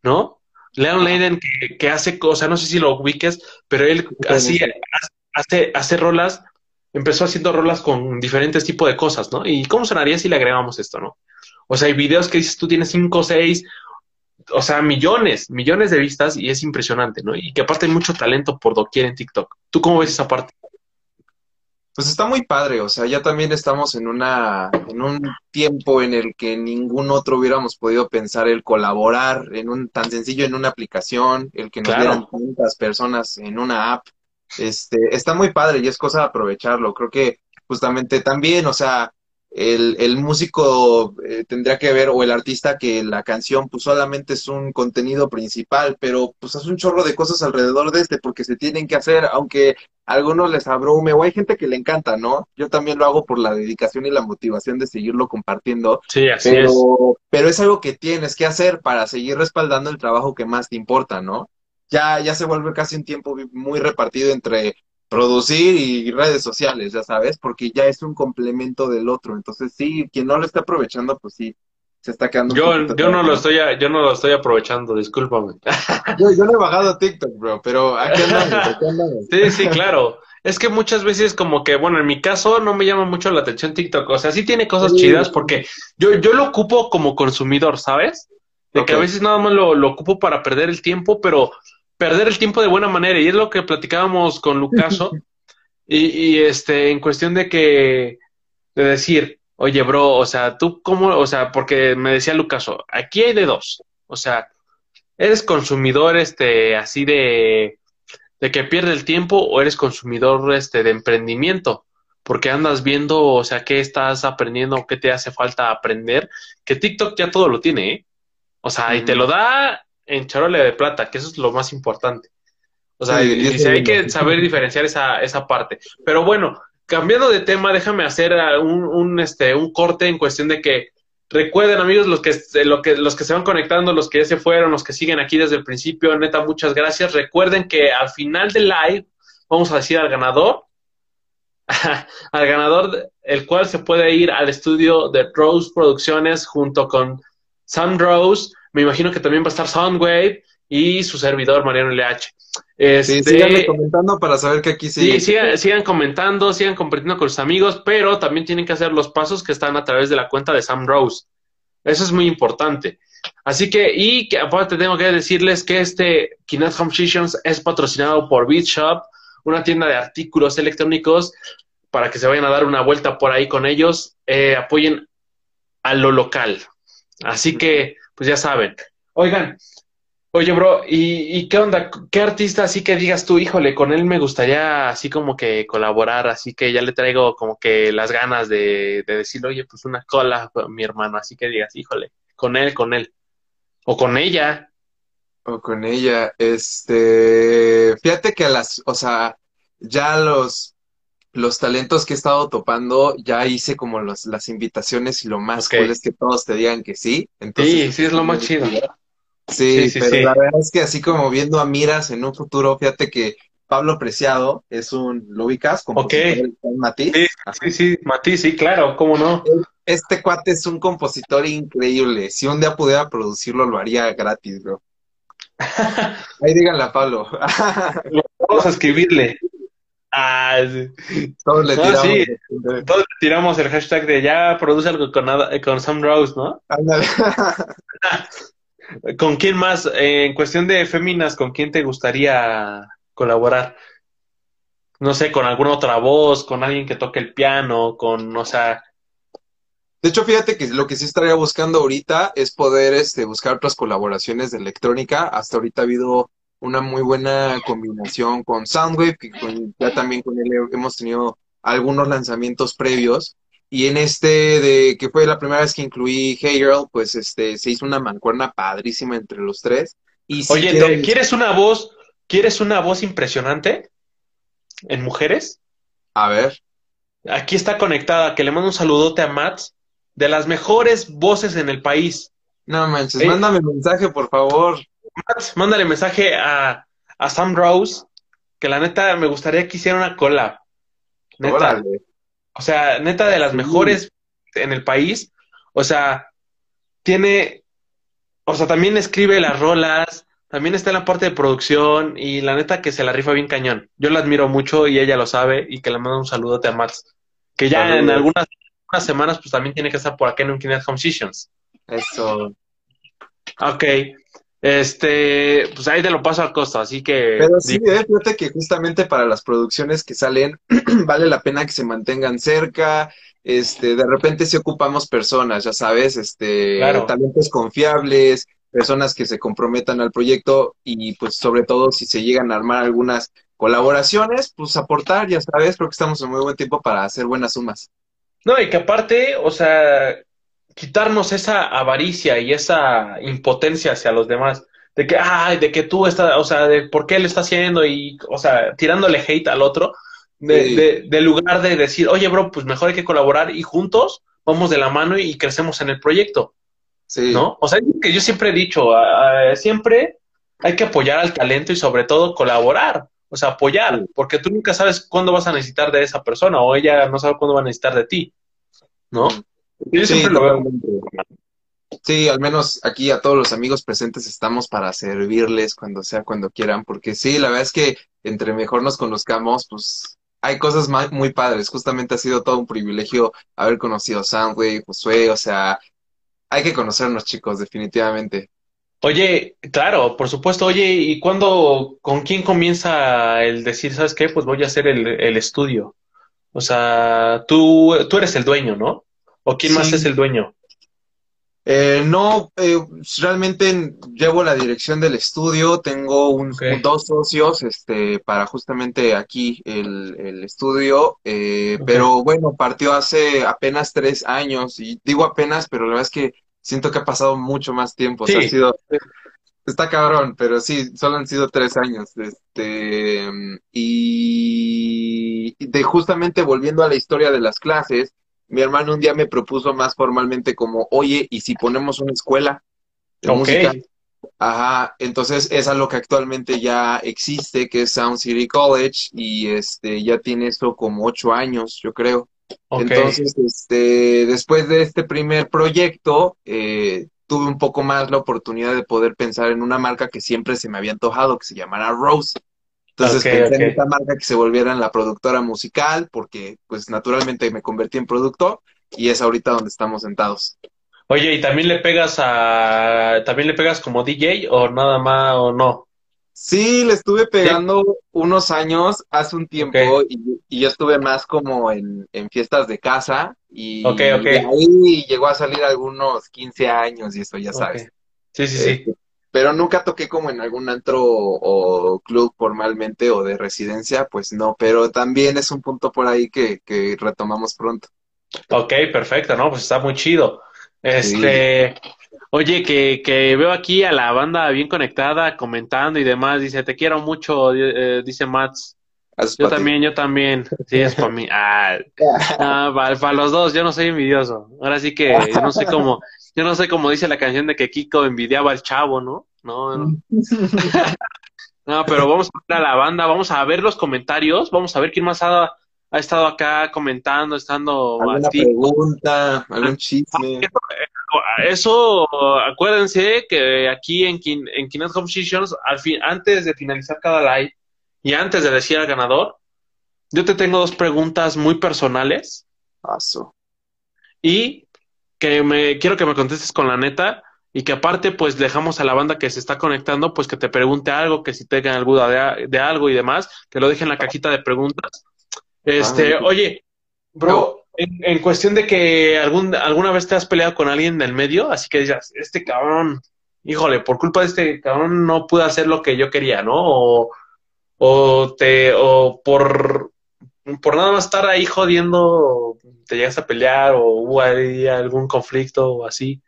¿no? Leon Leiden que, hace cosas, no sé si lo ubiques, pero él así hace, hace rolas, empezó haciendo rolas con diferentes tipos de cosas, ¿no? ¿Y cómo sonaría si le agregamos esto, no? O sea, hay videos que dices tú tienes cinco, seis, o sea, millones, millones de vistas y es impresionante, ¿no? Y que aparte hay mucho talento por doquier en TikTok. ¿Tú cómo ves esa parte? Pues está muy padre, o sea, ya también estamos en una, en un tiempo en el que ningún otro hubiéramos podido pensar el colaborar en un tan sencillo en una aplicación, el que nos claro. tantas personas en una app. Este, está muy padre y es cosa de aprovecharlo. Creo que justamente también, o sea, el, el músico eh, tendría que ver, o el artista, que la canción pues solamente es un contenido principal, pero pues es un chorro de cosas alrededor de este porque se tienen que hacer, aunque a algunos les abrume, o hay gente que le encanta, ¿no? Yo también lo hago por la dedicación y la motivación de seguirlo compartiendo. Sí, así pero, es. Pero es algo que tienes que hacer para seguir respaldando el trabajo que más te importa, ¿no? Ya, ya se vuelve casi un tiempo muy repartido entre producir y redes sociales, ya sabes, porque ya es un complemento del otro. Entonces, sí, quien no lo está aprovechando, pues sí, se está quedando. Yo, yo no lo estoy, yo no lo estoy aprovechando, discúlpame. [LAUGHS] Yo, yo no he bajado TikTok, bro, pero aquí andamos, [LAUGHS] aquí andamos. Sí, sí, claro. Es que muchas veces como que, bueno, en mi caso no me llama mucho la atención TikTok. O sea, sí tiene cosas chidas porque yo, yo lo ocupo como consumidor, ¿sabes? De que a veces nada más lo, lo ocupo para perder el tiempo, pero perder el tiempo de buena manera. Y es lo que platicábamos con Lucaso. [LAUGHS] y, y, este, en cuestión de que, de decir, oye, bro, o sea, tú cómo, o sea, porque me decía Lucaso, aquí hay de dos. O sea, eres consumidor, este, así de, de que pierde el tiempo o eres consumidor, este, de emprendimiento. Porque andas viendo, o sea, qué estás aprendiendo, qué te hace falta aprender. Que TikTok ya todo lo tiene, ¿eh? O sea, y te lo da en charola de plata, que eso es lo más importante. O sea, sí, y, y hay que saber diferenciar esa, esa parte. Pero bueno, cambiando de tema, déjame hacer un, un, este, un corte en cuestión de que recuerden, amigos, los que, lo que, los que se van conectando, los que ya se fueron, los que siguen aquí desde el principio, neta, muchas gracias. Recuerden que al final del live vamos a decir al ganador, [LAUGHS] al ganador, el cual se puede ir al estudio de Rose Producciones junto con Sam Rose me imagino que también va a estar Soundwave y su servidor Mariano LH. Este, sí, sigan comentando para saber que aquí sí. Sí, sigan, sigan, comentando, sigan compartiendo con sus amigos, pero también tienen que hacer los pasos que están a través de la cuenta de Sam Rose. Eso es muy importante. Así que, y que aparte tengo que decirles que este Kinect Home Sessions es patrocinado por BeatShop, una tienda de artículos electrónicos, para que se vayan a dar una vuelta por ahí con ellos. Eh, apoyen a lo local. Así que pues ya saben. Oigan, oye, bro, ¿y, ¿y, qué onda? ¿Qué artista así que digas tú, híjole, con él me gustaría así como que colaborar, así que ya le traigo como que las ganas de, de decirle, oye, pues una cola, mi hermano, así que digas, híjole, con él, con él. O con ella. O con ella, este, fíjate que a las, o sea, ya los los talentos que he estado topando, ya hice como los, las invitaciones y lo más okay. cool es que todos te digan que sí. Entonces, sí, sí, es lo más chido. Sí, sí, sí pero sí. la verdad es que así como viendo a Miras en un futuro, fíjate que Pablo Preciado es un, ¿lo ubicas? Ok. Matiz. Sí, sí, sí, Matiz, sí, claro, cómo no. Este cuate es un compositor increíble. Si un día pudiera producirlo, lo haría gratis, bro. [LAUGHS] Ahí díganle a Pablo. Vamos a escribirle. Ah, sí. Todos le tiramos. No, sí. Todos le tiramos el hashtag de ya produce algo con, con Sam Rose, ¿no? Ándale. [LAUGHS] ¿Con quién más? Eh, en cuestión de féminas, ¿con quién te gustaría colaborar? no sé, con alguna otra voz, con alguien que toque el piano, con, o sea, De hecho, fíjate que lo que sí estaría buscando ahorita es poder este, buscar otras colaboraciones de electrónica. Hasta ahorita ha habido una muy buena combinación con Soundwave, que con- ya también con él hemos tenido algunos lanzamientos previos. Y en este, de que fue la primera vez que incluí Hey Girl, pues este, se hizo una mancuerna padrísima entre los tres. Y sí oye, quiero- ¿te- ¿quieres una voz, quieres una voz impresionante en mujeres? A ver, Aquí está conectada, que le mando un saludote a Matt, de las mejores voces en el país. no manches, Ey. mándame mensaje, por favor. Matt, mándale mensaje a, a Sam Rose, que la neta me gustaría que hiciera una collab. Neta. Órale. O sea, neta de las mejores en el país. O sea, tiene, o sea, también escribe las rolas, también está en la parte de producción y la neta que se la rifa bien cañón. Yo la admiro mucho y ella lo sabe y que le mando un saludote a Max. Que ya en algunas, algunas semanas pues también tiene que estar por acá en un Kinect Home Sessions. Eso. Ok. Este, pues ahí te lo paso al costo, así que Pero sí, eh, fíjate que justamente para las producciones que salen, [CLEARS THROAT] vale la pena que se mantengan cerca. Este, de repente sí ocupamos personas, ya sabes, este, Claro. talentos confiables, personas que se comprometan al proyecto y pues sobre todo si se llegan a armar algunas colaboraciones, pues aportar, ya sabes, creo que estamos en muy buen tiempo para hacer buenas sumas. No, y que aparte, o sea, quitarnos esa avaricia y esa impotencia hacia los demás, de que, ay, de que tú estás, o sea, de por qué él está haciendo y, o sea, tirándole hate al otro, de, Sí. de, de lugar de decir, oye, bro, pues mejor hay que colaborar y juntos vamos de la mano y crecemos en el proyecto, Sí. ¿no? O sea, es lo que yo siempre he dicho, siempre hay que apoyar al talento y sobre todo colaborar. O sea, apoyar, Sí. porque tú nunca sabes cuándo vas a necesitar de esa persona o ella no sabe cuándo va a necesitar de ti, ¿no? Yo Sí, siempre lo veo. Sí, al menos aquí a todos los amigos presentes estamos para servirles cuando sea, cuando quieran, porque sí, la verdad es que entre mejor nos conozcamos, pues hay cosas muy padres. Justamente ha sido todo un privilegio haber conocido a Soundwave, Josué, o sea, hay que conocernos, chicos, definitivamente. Oye, claro, por supuesto. Oye, ¿y cuándo, con quién comienza el decir, ¿sabes qué? Pues voy a hacer el, el estudio. O sea, tú, tú eres el dueño, ¿no? ¿O quién más Sí. es el dueño? Eh, no, eh, realmente llevo la dirección del estudio, tengo un, dos socios este, para justamente aquí el, el estudio, eh, pero bueno, partió hace apenas tres años y digo apenas, pero la verdad es que siento que ha pasado mucho más tiempo, o sea, Sí. ha sido, está cabrón, pero sí, solo han sido tres años, este, y de justamente volviendo a la historia de las clases, mi hermano un día me propuso más formalmente como, oye, ¿y si ponemos una escuela de Ok. música? Ajá, entonces es algo que actualmente ya existe, que es Sound City College, y este ya tiene esto como ocho años, yo creo. Entonces, este, después de este primer proyecto, eh, tuve un poco más la oportunidad de poder pensar en una marca que siempre se me había antojado, que se llamara Rose. Entonces Ok, pensé en esta marca que se volviera en la productora musical, porque pues naturalmente me convertí en productor y es ahorita donde estamos sentados. Oye, ¿y también le pegas a, también le pegas como DJ o nada más o no? Sí, le estuve pegando unos años hace un tiempo y, y yo estuve más como en, en fiestas de casa y Ok, ok. de ahí llegó a salir algunos 15 años y eso ya sabes. Sí, sí, sí. Este, pero nunca toqué como en algún antro o, o club formalmente o de residencia, pues no, pero también es un punto por ahí que, que retomamos pronto. Ok, perfecto, ¿no? Pues está muy chido. Este, oye, que, que veo aquí a la banda bien conectada, comentando y demás. Dice, te quiero mucho, eh, dice Mats. Haces Yo ti. también, yo también. Sí, es para mí. Ah, [LAUGHS] ah, para, para los dos, yo no soy envidioso. Ahora sí que no sé cómo, yo no sé cómo dice la canción de que Kiko envidiaba al chavo, ¿no? No, no. [LAUGHS] No, pero vamos a ver a la banda, vamos a ver los comentarios, vamos a ver quién más ha, ha estado acá comentando, estando ¿Alguna pregunta? ¿Algún chisme? Eso, acuérdense que aquí en, Kin- en Kinect Home Sessions, al fin, antes de finalizar cada live y antes de decir al ganador, yo te tengo dos preguntas muy personales Paso. y que me quiero que me contestes con la neta y que aparte pues dejamos a la banda que se está conectando pues que te pregunte algo, que si tengan alguna de, de algo y demás, que lo dejen en la cajita de preguntas. Este, Ah, oye, bro, en, en cuestión de que algún, alguna vez te has peleado con alguien del medio, así que digas, este cabrón, híjole, por culpa de este cabrón no pude hacer lo que yo quería, ¿no? O, o te, o por, por nada más estar ahí jodiendo, te llegas a pelear o hubo ahí algún conflicto o así.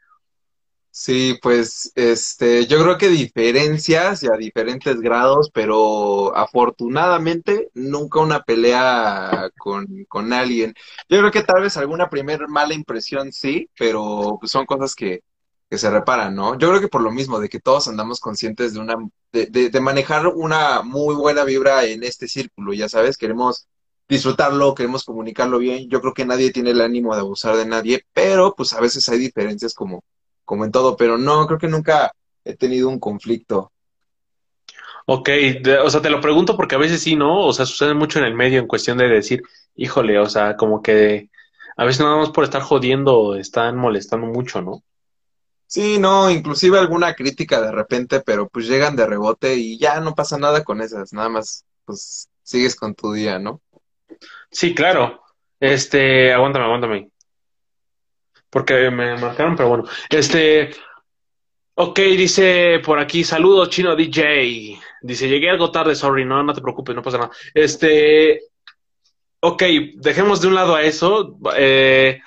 Sí, pues este, yo creo que diferencias y a diferentes grados, pero afortunadamente nunca una pelea con, con alguien. Yo creo que tal vez alguna primer mala impresión sí, pero son cosas que, que se reparan, ¿no? Yo creo que por lo mismo, de que todos andamos conscientes de una, de, de manejar una muy buena vibra en este círculo, ya sabes, queremos disfrutarlo, queremos comunicarlo bien. Yo creo que nadie tiene el ánimo de abusar de nadie, pero pues a veces hay diferencias como como en todo, pero no, creo que nunca he tenido un conflicto. Ok, de- o sea, te lo pregunto porque a veces sí, ¿no? O sea, sucede mucho en el medio en cuestión de decir, híjole, o sea, como que a veces nada más por estar jodiendo están molestando mucho, ¿no? Sí, no, inclusive alguna crítica de repente, pero pues llegan de rebote y ya no pasa nada con esas, nada más, pues sigues con tu día, ¿no? Sí, claro. Este, aguántame, aguántame. Porque me marcaron, pero bueno. Este, ok, dice por aquí, saludos, chino DJ. Dice, llegué algo tarde, sorry, no, no te preocupes, no pasa nada. Este, ok, dejemos de un lado a eso. Eh,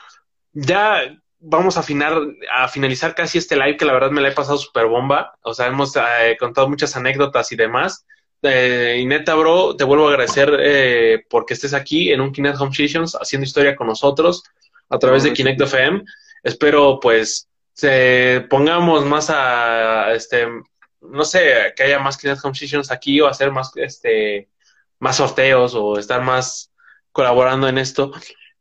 ya vamos a, finar- a finalizar casi este live, que la verdad me la he pasado súper bomba. O sea, hemos eh, contado muchas anécdotas y demás. Eh, y neta, bro, te vuelvo a agradecer eh, porque estés aquí en un Kinect Home Sessions haciendo historia con nosotros a través de Kinect FM. Espero, pues, se pongamos más a, este, no sé, que haya más Kinect Home Sessions aquí o hacer más, este, más sorteos o estar más colaborando en esto,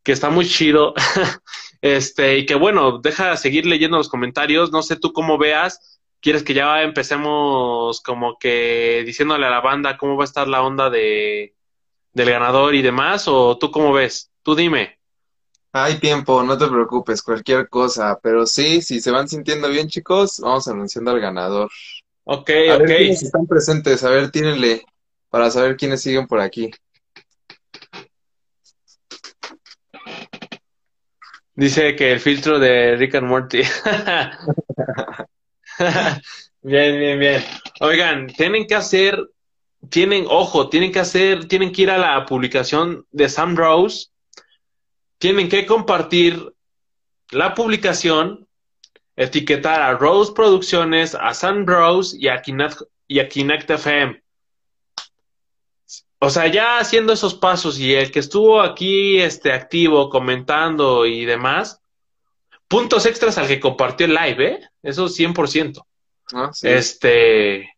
que está muy chido. [LAUGHS] Este, y que bueno, deja seguir leyendo los comentarios. No sé tú cómo veas. ¿Quieres que ya empecemos como que diciéndole a la banda cómo va a estar la onda de, del ganador y demás? ¿O tú cómo ves? Tú dime. Hay tiempo, no te preocupes, cualquier cosa, pero sí, si se van sintiendo bien, chicos, vamos anunciando al ganador. Ok, A ver ok. quiénes están presentes, a ver, tírenle para saber quiénes siguen por aquí. Dice que el filtro de Rick and Morty. [LAUGHS] [LAUGHS] [LAUGHS] Bien, bien, bien. Oigan, tienen que hacer, tienen, ojo, tienen que hacer, tienen que ir a la publicación de Sam Rose, tienen que compartir la publicación, etiquetar a Rose Producciones, a Sam Rose y a Kinect, y a Kinect FM. O sea, ya haciendo esos pasos y el que estuvo aquí este, activo, comentando y demás, puntos extras al que compartió el live, ¿eh? Eso 100%. ¿no? Sí. Este,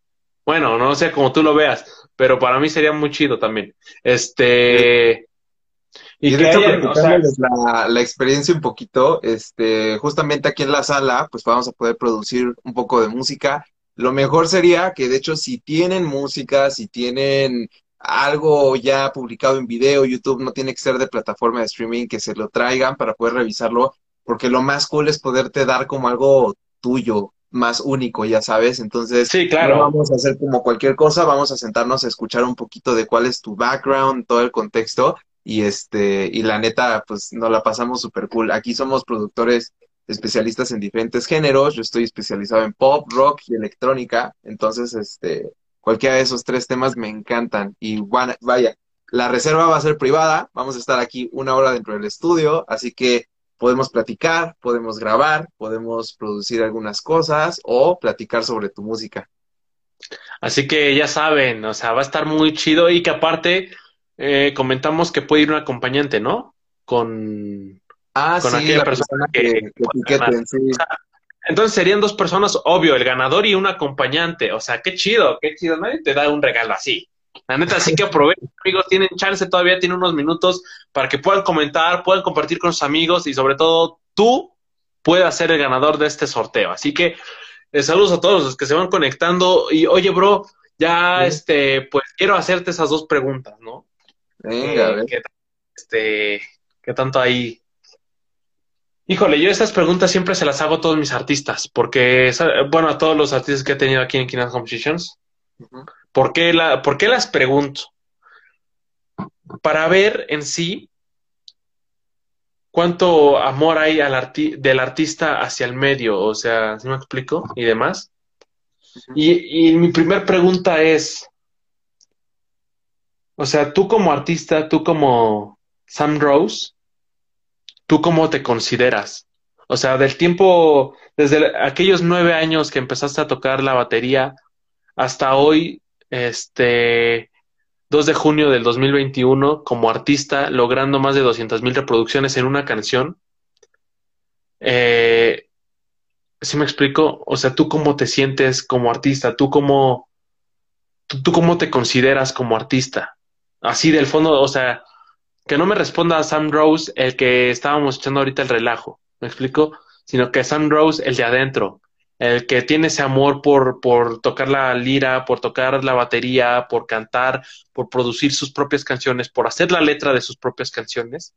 bueno, no sé cómo tú lo veas, pero para mí sería muy chido también. Este, y de hecho, hayan, o sea, platicándoles la, la experiencia un poquito, este, justamente aquí en la sala, pues vamos a poder producir un poco de música. Lo mejor sería que, de hecho, si tienen música, si tienen algo ya publicado en video, YouTube no tiene que ser de plataforma de streaming, que se lo traigan para poder revisarlo, porque lo más cool es poderte dar como algo tuyo, más único, ya sabes. Entonces, sí, no vamos a hacer como cualquier cosa, vamos a sentarnos a escuchar un poquito de cuál es tu background, todo el contexto y este y la neta pues nos la pasamos súper cool. Aquí somos productores especialistas en diferentes géneros, yo estoy especializado en pop, rock y electrónica, entonces este cualquiera de esos tres temas me encantan. Y van- vaya, la reserva va a ser privada, vamos a estar aquí una hora dentro del estudio, así que podemos platicar, podemos grabar, podemos producir algunas cosas o platicar sobre tu música. Así que ya saben, o sea, va a estar muy chido y que aparte eh, comentamos que puede ir un acompañante, ¿no? Con, Ah, Con sí, aquella la persona persona que-. Entonces serían dos personas, obvio, el ganador y un acompañante. O sea, qué chido, qué chido. Nadie te da un regalo así. La neta, sí que aprovechen, amigos. Tienen chance todavía, tienen unos minutos para que puedan comentar, puedan compartir con sus amigos y sobre todo tú puedas ser el ganador de este sorteo. Así que eh, saludos a todos los que se van conectando. Y oye, bro, ya Sí. este, pues quiero hacerte esas dos preguntas, ¿no? Venga, Eh. ¿qué, este, qué tanto ahí Híjole, yo estas preguntas siempre se las hago a todos mis artistas, porque, bueno, a todos los artistas que he tenido aquí en Kinas Compositions. ¿Por, qué la, ¿Por qué las pregunto? Para ver en sí cuánto amor hay al del artista hacia el medio, o sea, ¿sí me explico? Y demás. y, y mi primer pregunta es, o sea, tú como artista, tú como Sam Rose, ¿tú cómo te consideras? O sea, del tiempo, desde aquellos nueve años que empezaste a tocar la batería hasta hoy, este, 2 de junio del 2021, como artista, logrando más de 200 mil reproducciones en una canción. Eh, ¿Sí me explico? O sea, ¿tú cómo te sientes como artista? ¿Tú cómo, tú cómo te consideras como artista? Así del fondo, o sea, que no me responda a Sam Rose el que estábamos echando ahorita el relajo, ¿me explico? Sino que Sam Rose el de adentro, el que tiene ese amor por, por tocar la lira, por tocar la batería, por cantar, por producir sus propias canciones, por hacer la letra de sus propias canciones,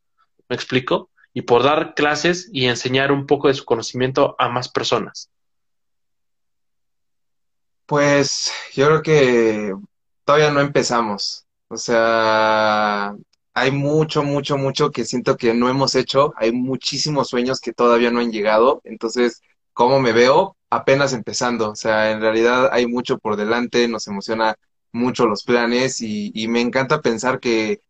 ¿me explico? Y por dar clases y enseñar un poco de su conocimiento a más personas. Pues yo creo que todavía no empezamos. O sea, hay mucho, mucho, mucho que siento que no hemos hecho, hay muchísimos sueños que todavía no han llegado, entonces, ¿cómo me veo? Apenas empezando, o sea, en realidad hay mucho por delante, nos emociona mucho los planes y, me encanta pensar que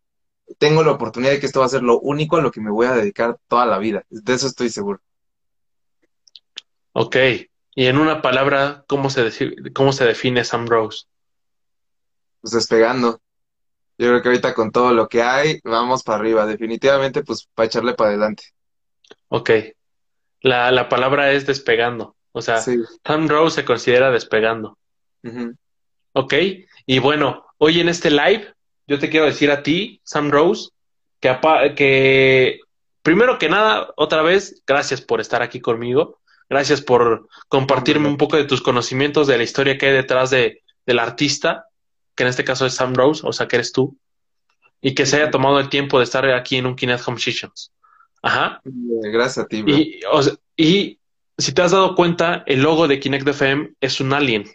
tengo la oportunidad de que esto va a ser lo único a lo que me voy a dedicar toda la vida, de eso estoy seguro. Ok, y en una palabra, ¿cómo se, cómo se define Sam Rose? Pues despegando. Yo creo que ahorita con todo lo que hay, vamos para arriba. Definitivamente, pues para echarle para adelante. Ok. La, la palabra es despegando. O sea, Sam Rose se considera despegando. Ok. Y bueno, hoy en este live, yo te quiero decir a ti, Sam Rose, que, que primero que nada, otra vez, gracias por estar aquí conmigo. Gracias por compartirme un poco de tus conocimientos de la historia que hay detrás de, del artista que en este caso es Sam Rose, o sea, que eres tú, y que se haya tomado el tiempo de estar aquí en un Kinect Home Sessions. Ajá. Gracias a ti, bro. Y, si te has dado cuenta, el logo de Kinect FM es un alien.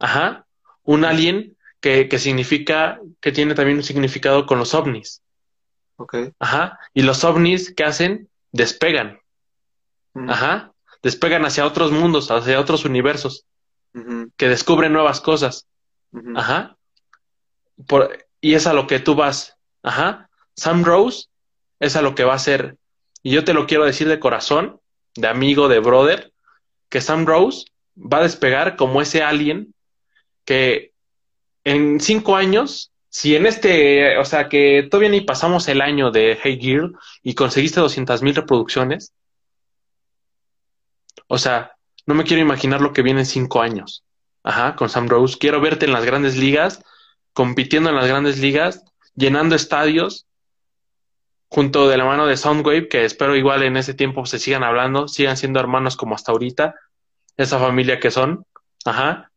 Ajá. Un alien que, que, significa, que tiene también un significado con los ovnis. Ok. Ajá. Y los ovnis, ¿qué hacen? Despegan. Ajá. Despegan hacia otros mundos, hacia otros universos. Que descubren nuevas cosas. Ajá. Por, y es a lo que tú vas. Ajá. Sam Rose es a lo que va a ser. Y yo te lo quiero decir de corazón, de amigo, de brother, que Sam Rose va a despegar como ese alien que en cinco años, si en este, o sea, que todavía ni pasamos el año de Hey Girl y conseguiste 200 mil reproducciones, o sea, no me quiero imaginar lo que viene en cinco años. Ajá, con Sam Rose. Quiero verte en las grandes ligas, compitiendo en las grandes ligas, llenando estadios, junto de la mano de Soundwave, que espero igual en ese tiempo se sigan hablando, sigan siendo hermanos como hasta ahorita, esa familia que son. Ajá.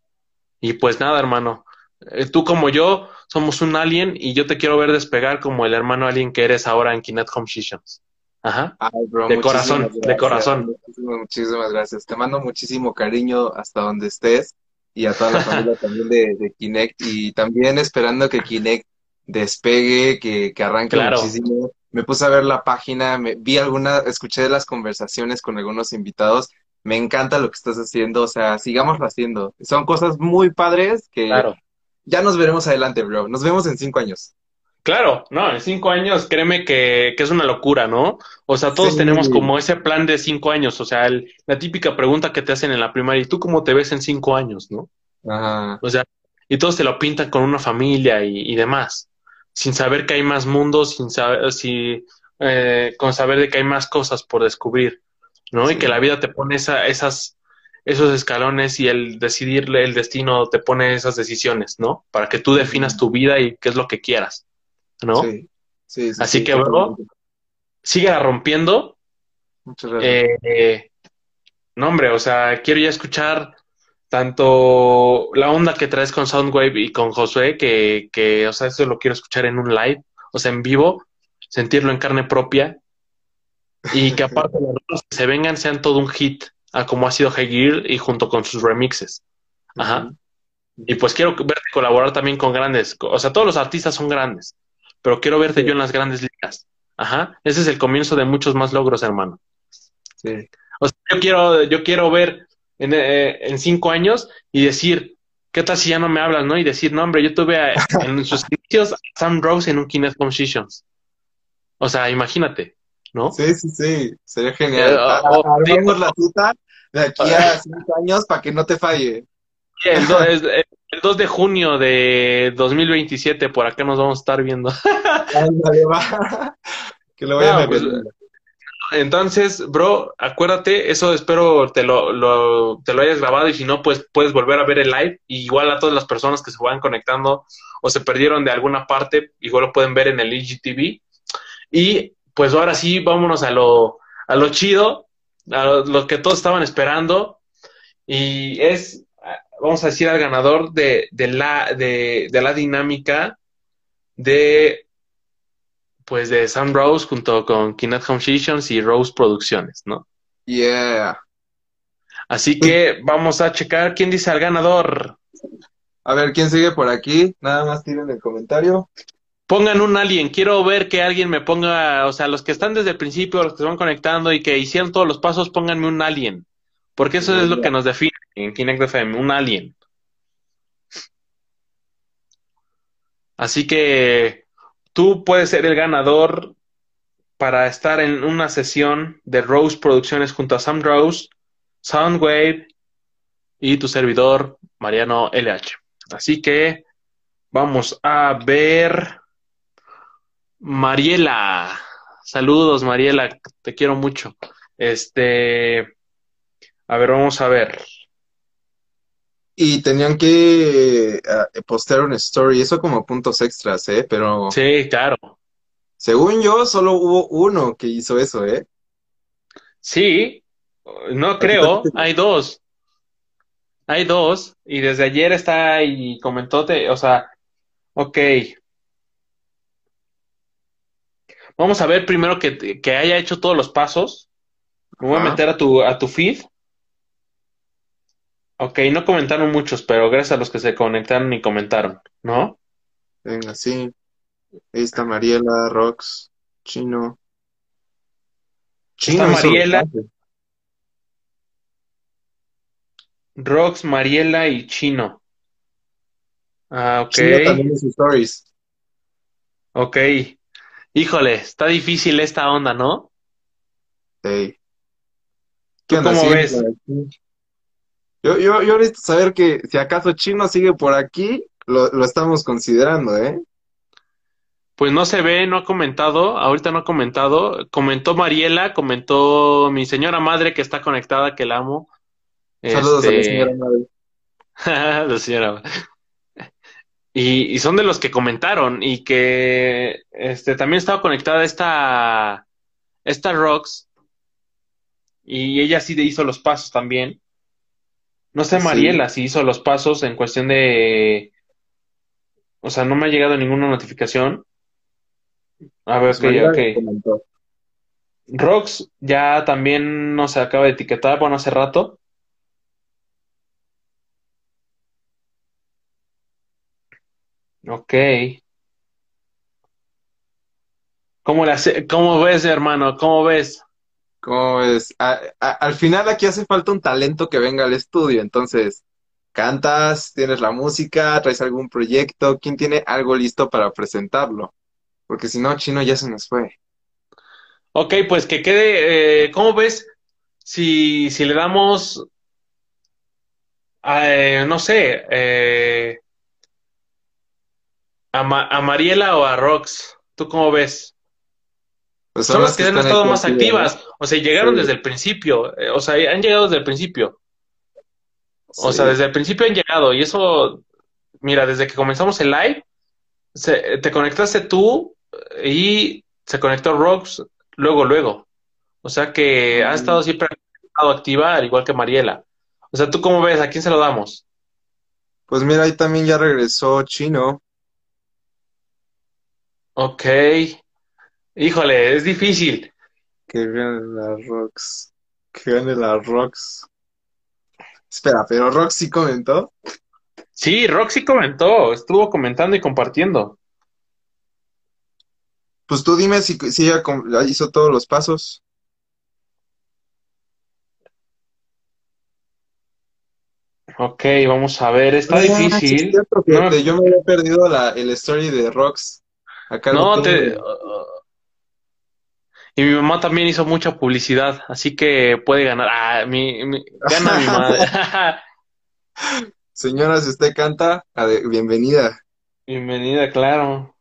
Y pues nada, hermano. Eh, tú como yo somos un alien y yo te quiero ver despegar como el hermano alien que eres ahora en Kinet Home Ajá. de corazón, de corazón. muchísimas gracias. Te mando muchísimo cariño hasta donde estés y a toda la familia también de, Kinect y también esperando que Kinect despegue, que, que arranque muchísimo. Me puse a ver la página, me, vi alguna, escuché las conversaciones con algunos invitados. Me encanta lo que estás haciendo, o sea, sigámoslo haciendo. Son cosas muy padres que ya nos veremos adelante, bro. Nos vemos en cinco años. Claro, no, en cinco años, créeme que, que es una locura, ¿no? O sea, todos tenemos como ese plan de cinco años, o sea, la típica pregunta que te hacen en la primaria, ¿y tú cómo te ves en cinco años, no? Ajá. O sea, y todos te lo pintan con una familia y, demás, sin saber que hay más mundos, sin saber, si, eh, con saber de que hay más cosas por descubrir, ¿no? Y que la vida te pone esa, esas, esos escalones y el decidirle el destino te pone esas decisiones, ¿no? Para que tú definas tu vida y qué es lo que quieras. ¿no? Sí, sí, Así que, bro, sigue rompiendo. Muchas gracias. Eh, no, hombre, o sea, quiero ya escuchar tanto la onda que traes con Soundwave y con Josué, que, que, o sea, eso lo quiero escuchar en un live, o sea, en vivo, sentirlo en carne propia. y que [LAUGHS] aparte los rolas que se vengan sean todo un hit, a como ha sido Gear y junto con sus remixes. Ajá. Y pues quiero verte colaborar también con grandes, o sea, todos los artistas son grandes, pero quiero verte yo en las grandes ligas. Ajá. Ese es el comienzo de muchos más logros, hermano. Sí. O sea, yo quiero, yo quiero ver en, eh, en cinco años y decir, ¿qué tal si ya no me hablas, no? Y decir, no, hombre, yo tuve a- en [LAUGHS] sus inicios a Sam Rose en un Kinect Compositions. O sea, imagínate, ¿no? Sí, sí, sí, sería genial. Eh, A- o- a- Armamos la cita de aquí a [LAUGHS] cinco años para que no te falle. El, do- es- el 2 de junio de 2027, por acá nos vamos a estar viendo. [LAUGHS] Ándale, va. Que lo vayan No, a pues, ver. Entonces, bro, acuérdate, eso espero te lo, te lo hayas grabado y si no, pues puedes volver a ver el live. Y igual a todas las personas que se van conectando o se perdieron de alguna parte, igual lo pueden ver en el IGTV. Y pues ahora sí, vámonos a lo, a lo chido, a lo, lo que todos estaban esperando. Y es, vamos a decir, al ganador de, de la, de, de la dinámica de pues de Sam Rose junto con Kinect Home Sessions y Rose Producciones, ¿no? Yeah. Así que vamos a checar quién dice al ganador. A ver, ¿quién sigue por aquí? Nada más tiren el comentario. Pongan un alien, quiero ver que alguien me ponga, o sea, los que están desde el principio, los que se van conectando y que hicieron todos los pasos, pónganme un alien. Porque eso es lo que nos define en Kinect FM, un alien. Así que tú puedes ser el ganador para estar en una sesión de Rose Producciones junto a Sam Rose, Soundwave y tu servidor Mariano LH. Así que vamos a ver Mariela. Saludos, Mariela, te quiero mucho. Este, a ver, vamos a ver. Y tenían que eh, postear una story, eso como puntos extras, ¿eh? Pero Sí, claro. según yo, solo hubo uno que hizo eso, ¿eh? Sí, no creo, hay dos. Hay dos, y desde ayer está y comentó, te- o sea, ok. Vamos a ver primero que, que haya hecho todos los pasos. Me voy a meter a tu, a tu feed. Ok, no comentaron muchos, pero gracias a los que se conectaron y comentaron, ¿no? Venga, sí. Ahí está Mariela, Rox, Chino. Está hizo los Mariela. Rox, Mariela y Chino. Ah, ok. Chino también hizo stories. Ok. Híjole, está difícil esta onda, ¿no? Sí. ¿Tú ¿Qué onda, cómo sí, ves? aquí? Yo, yo, yo necesito saber que si acaso Chino sigue por aquí, lo, lo estamos considerando, ¿eh? Pues no se ve, no ha comentado, ahorita no ha comentado. Comentó Mariela, comentó mi señora madre que está conectada, que la amo. Saludos a la Este, señora madre. [LAUGHS] la señora. Y, y son de los que comentaron y que este también estaba conectada esta esta Rox y ella sí hizo los pasos también. No sé Sí. Mariela si hizo los pasos en cuestión de o sea, no me ha llegado ninguna notificación. A ver, Pues ok, Mariela ok. Rox ya también nos acaba de etiquetar, bueno, hace rato. Ok. ¿Cómo, la hace- cómo ves, hermano? ¿Cómo ves? ¿Cómo ves? Al final aquí hace falta un talento que venga al estudio, entonces, cantas, tienes la música, traes algún proyecto, ¿quién tiene algo listo para presentarlo? Porque si no, Chino ya se nos fue. Ok, pues que quede, eh, ¿cómo ves si, si le damos, eh, no sé, eh, a, a Mariela o a Rox? ¿Tú cómo ves? Pues Son las que han estado más activas. O sea, llegaron Sí. desde el principio. eh, O sea, han llegado desde el principio. O Sí. sea, desde el principio han llegado. Y eso, mira, desde que comenzamos el live, se- te conectaste tú eh, y se conectó Rox luego, luego. O sea que ha Mm. estado siempre ha estado activa, al igual que Mariela. O sea, ¿tú cómo ves? ¿A quién se lo damos? Pues mira, ahí también ya regresó Chino. Ok. Híjole, es difícil. Que gane la Rox. Que gane la Rox. Espera, pero Rox sí comentó. Sí, Roxy comentó, estuvo comentando y compartiendo. Pues tú dime si, si ella hizo todos los pasos. Ok, vamos a ver, está Ah, sí, es difícil. No me- yo me había perdido la, el story de Rox. Acá No, te... Y mi mamá también hizo mucha publicidad, así que puede ganar. Ah, mi, mi- gana mi [LAUGHS] madre. Señora, si usted canta, bienvenida. Bienvenida, claro.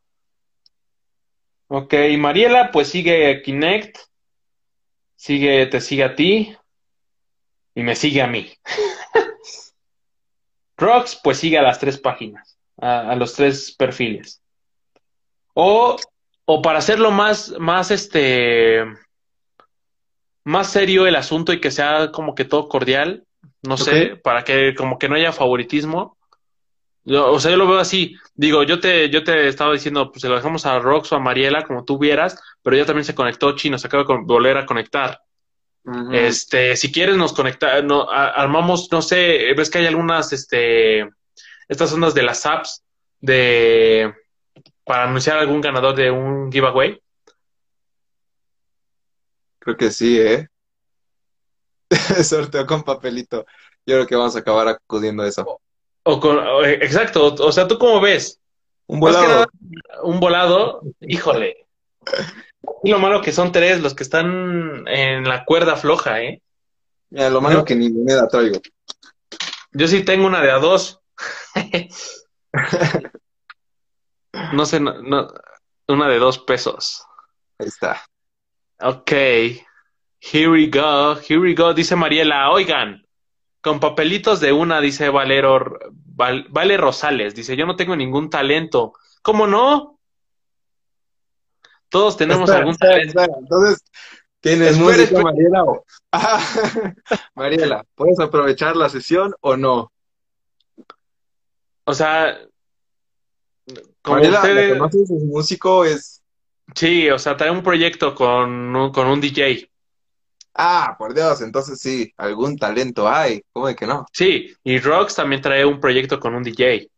Ok, Mariela, pues sigue Kinect, sigue, te sigue a ti y me sigue a mí. [LAUGHS] Rox, pues sigue a las tres páginas, a, a los tres perfiles. O, o para hacerlo más, más este, más serio el asunto y que sea como que todo cordial, no sé, para que como que no haya favoritismo. Yo, o sea, yo lo veo así. Digo, yo te, yo te estaba diciendo, pues se lo dejamos a Rox o a Mariela, como tú vieras, pero ya también se conectó Chino, se acaba de volver a conectar. Este, si quieres nos conecta, no, a- armamos, no sé, ves que hay algunas, este, estas ondas de las apps de, para anunciar algún ganador de un giveaway. Creo que sí, ¿eh? [LAUGHS] Sorteo con papelito. Yo creo que vamos a acabar acudiendo a eso. O con, o- exacto, o, o sea, ¿tú cómo ves? Un volado. nada, un volado, híjole. Y [LAUGHS] lo malo que son tres los que están en la cuerda floja, ¿eh? Mira, lo malo que ni moneda traigo. Yo sí tengo una de a dos. [LAUGHS] No sé, no, no, una de dos pesos. Ahí está. Ok. Here we go, here we go, dice Mariela. Oigan, con papelitos de una, dice Valero, Val- Vale Rosales. Dice, yo no tengo ningún talento. ¿Cómo no? Todos tenemos Espera, algún espera, talento. espera. Entonces, ¿tienes música. Mariela? o- [LAUGHS] Ah, Mariela, ¿puedes aprovechar la sesión o no? O sea, como Mariela, ¿la ustedes, conoces? Es músico, es... sí, o sea, trae un proyecto con un, con un DJ. Ah, por Dios, entonces sí, algún talento hay. ¿Cómo de que no? Sí, y Rox también trae un proyecto con un DJ.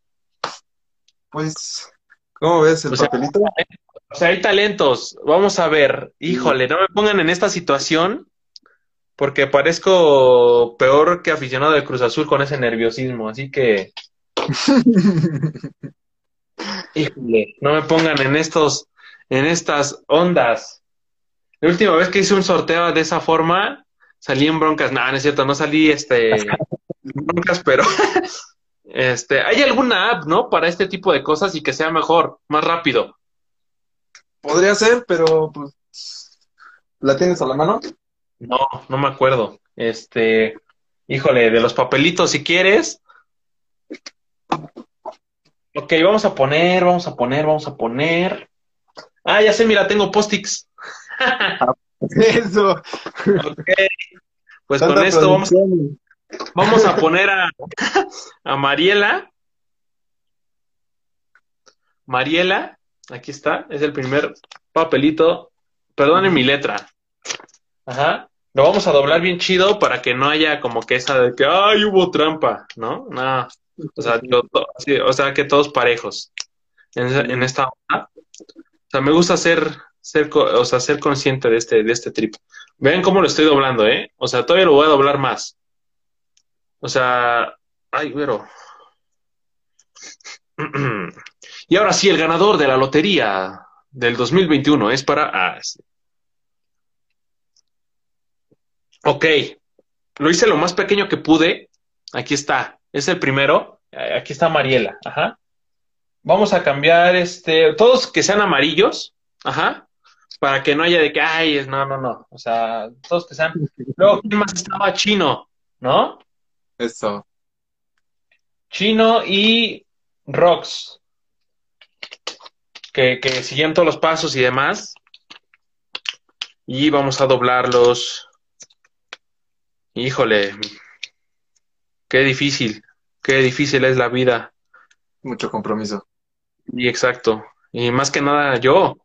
Pues, ¿cómo ves el O sea, papelito? O sea, hay talentos. Vamos a ver. Híjole, no me pongan en esta situación porque parezco peor que aficionado de Cruz Azul con ese nerviosismo. Así que, [LAUGHS] híjole, no me pongan en estos, en estas ondas. La última vez que hice un sorteo de esa forma, salí en broncas. No, no es cierto, no salí este [LAUGHS] broncas, pero [LAUGHS] este, hay alguna app, ¿no? Para este tipo de cosas y que sea mejor, más rápido. Podría ser, pero pues, ¿la tienes a la mano? No, no me acuerdo. Este, híjole, de los papelitos, si quieres. Ok, vamos a poner, vamos a poner, vamos a poner. Ah, ya sé, mira, tengo post-its. [LAUGHS] Eso. Ok, pues Tanta con esto vamos, a poner a, a Mariela. Mariela, aquí está, es el primer papelito. Perdonen mi letra. Ajá. Lo vamos a doblar bien chido para que no haya como que esa de que, ay, hubo trampa, ¿no? No. O sea, sí, o sea, que todos parejos en, en esta onda. O sea, me gusta ser, ser, o sea, ser consciente de este, de este trip. Vean cómo lo estoy doblando, ¿eh? O sea, todavía lo voy a doblar más. O sea, ay, pero. [CLEARS THROAT] Y ahora sí, el ganador de la lotería del 2021 es para. Ah, sí. Ok, lo hice lo más pequeño que pude. Aquí está, es el primero. Eh, Aquí está Mariela. Ajá. Vamos a cambiar este, todos que sean amarillos. Ajá. Para que no haya de que, ay, no, no, no. O sea, todos que sean. Luego, ¿quién más estaba? Chino, ¿no? Eso. Chino y Rox. Que, que siguieron todos los pasos y demás. Y vamos a doblarlos. Híjole, qué difícil, qué difícil es la vida. Mucho compromiso. Y exacto. Y más que nada yo.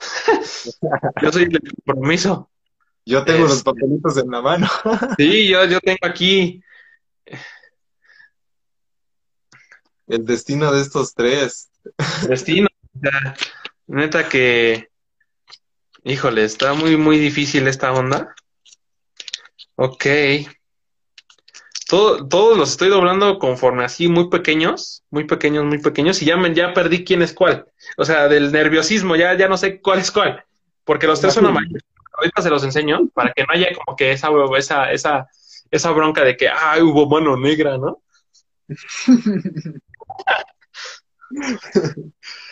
[LAUGHS] Yo soy el compromiso. Yo tengo los papelitos en la mano. [LAUGHS] Sí, yo, yo tengo aquí. El destino de estos tres. Destino. neta que. Híjole, está muy, muy difícil esta onda. Ok. Todo, todos los estoy doblando conforme así, muy pequeños, muy pequeños, muy pequeños, y ya, me, ya perdí quién es cuál. O sea, del nerviosismo, ya, ya no sé cuál es cuál. Porque los tres son amarillos. Ahorita se los enseño para que no haya como que esa, esa, esa, esa bronca de que, ay, hubo mano negra, ¿no? [LAUGHS]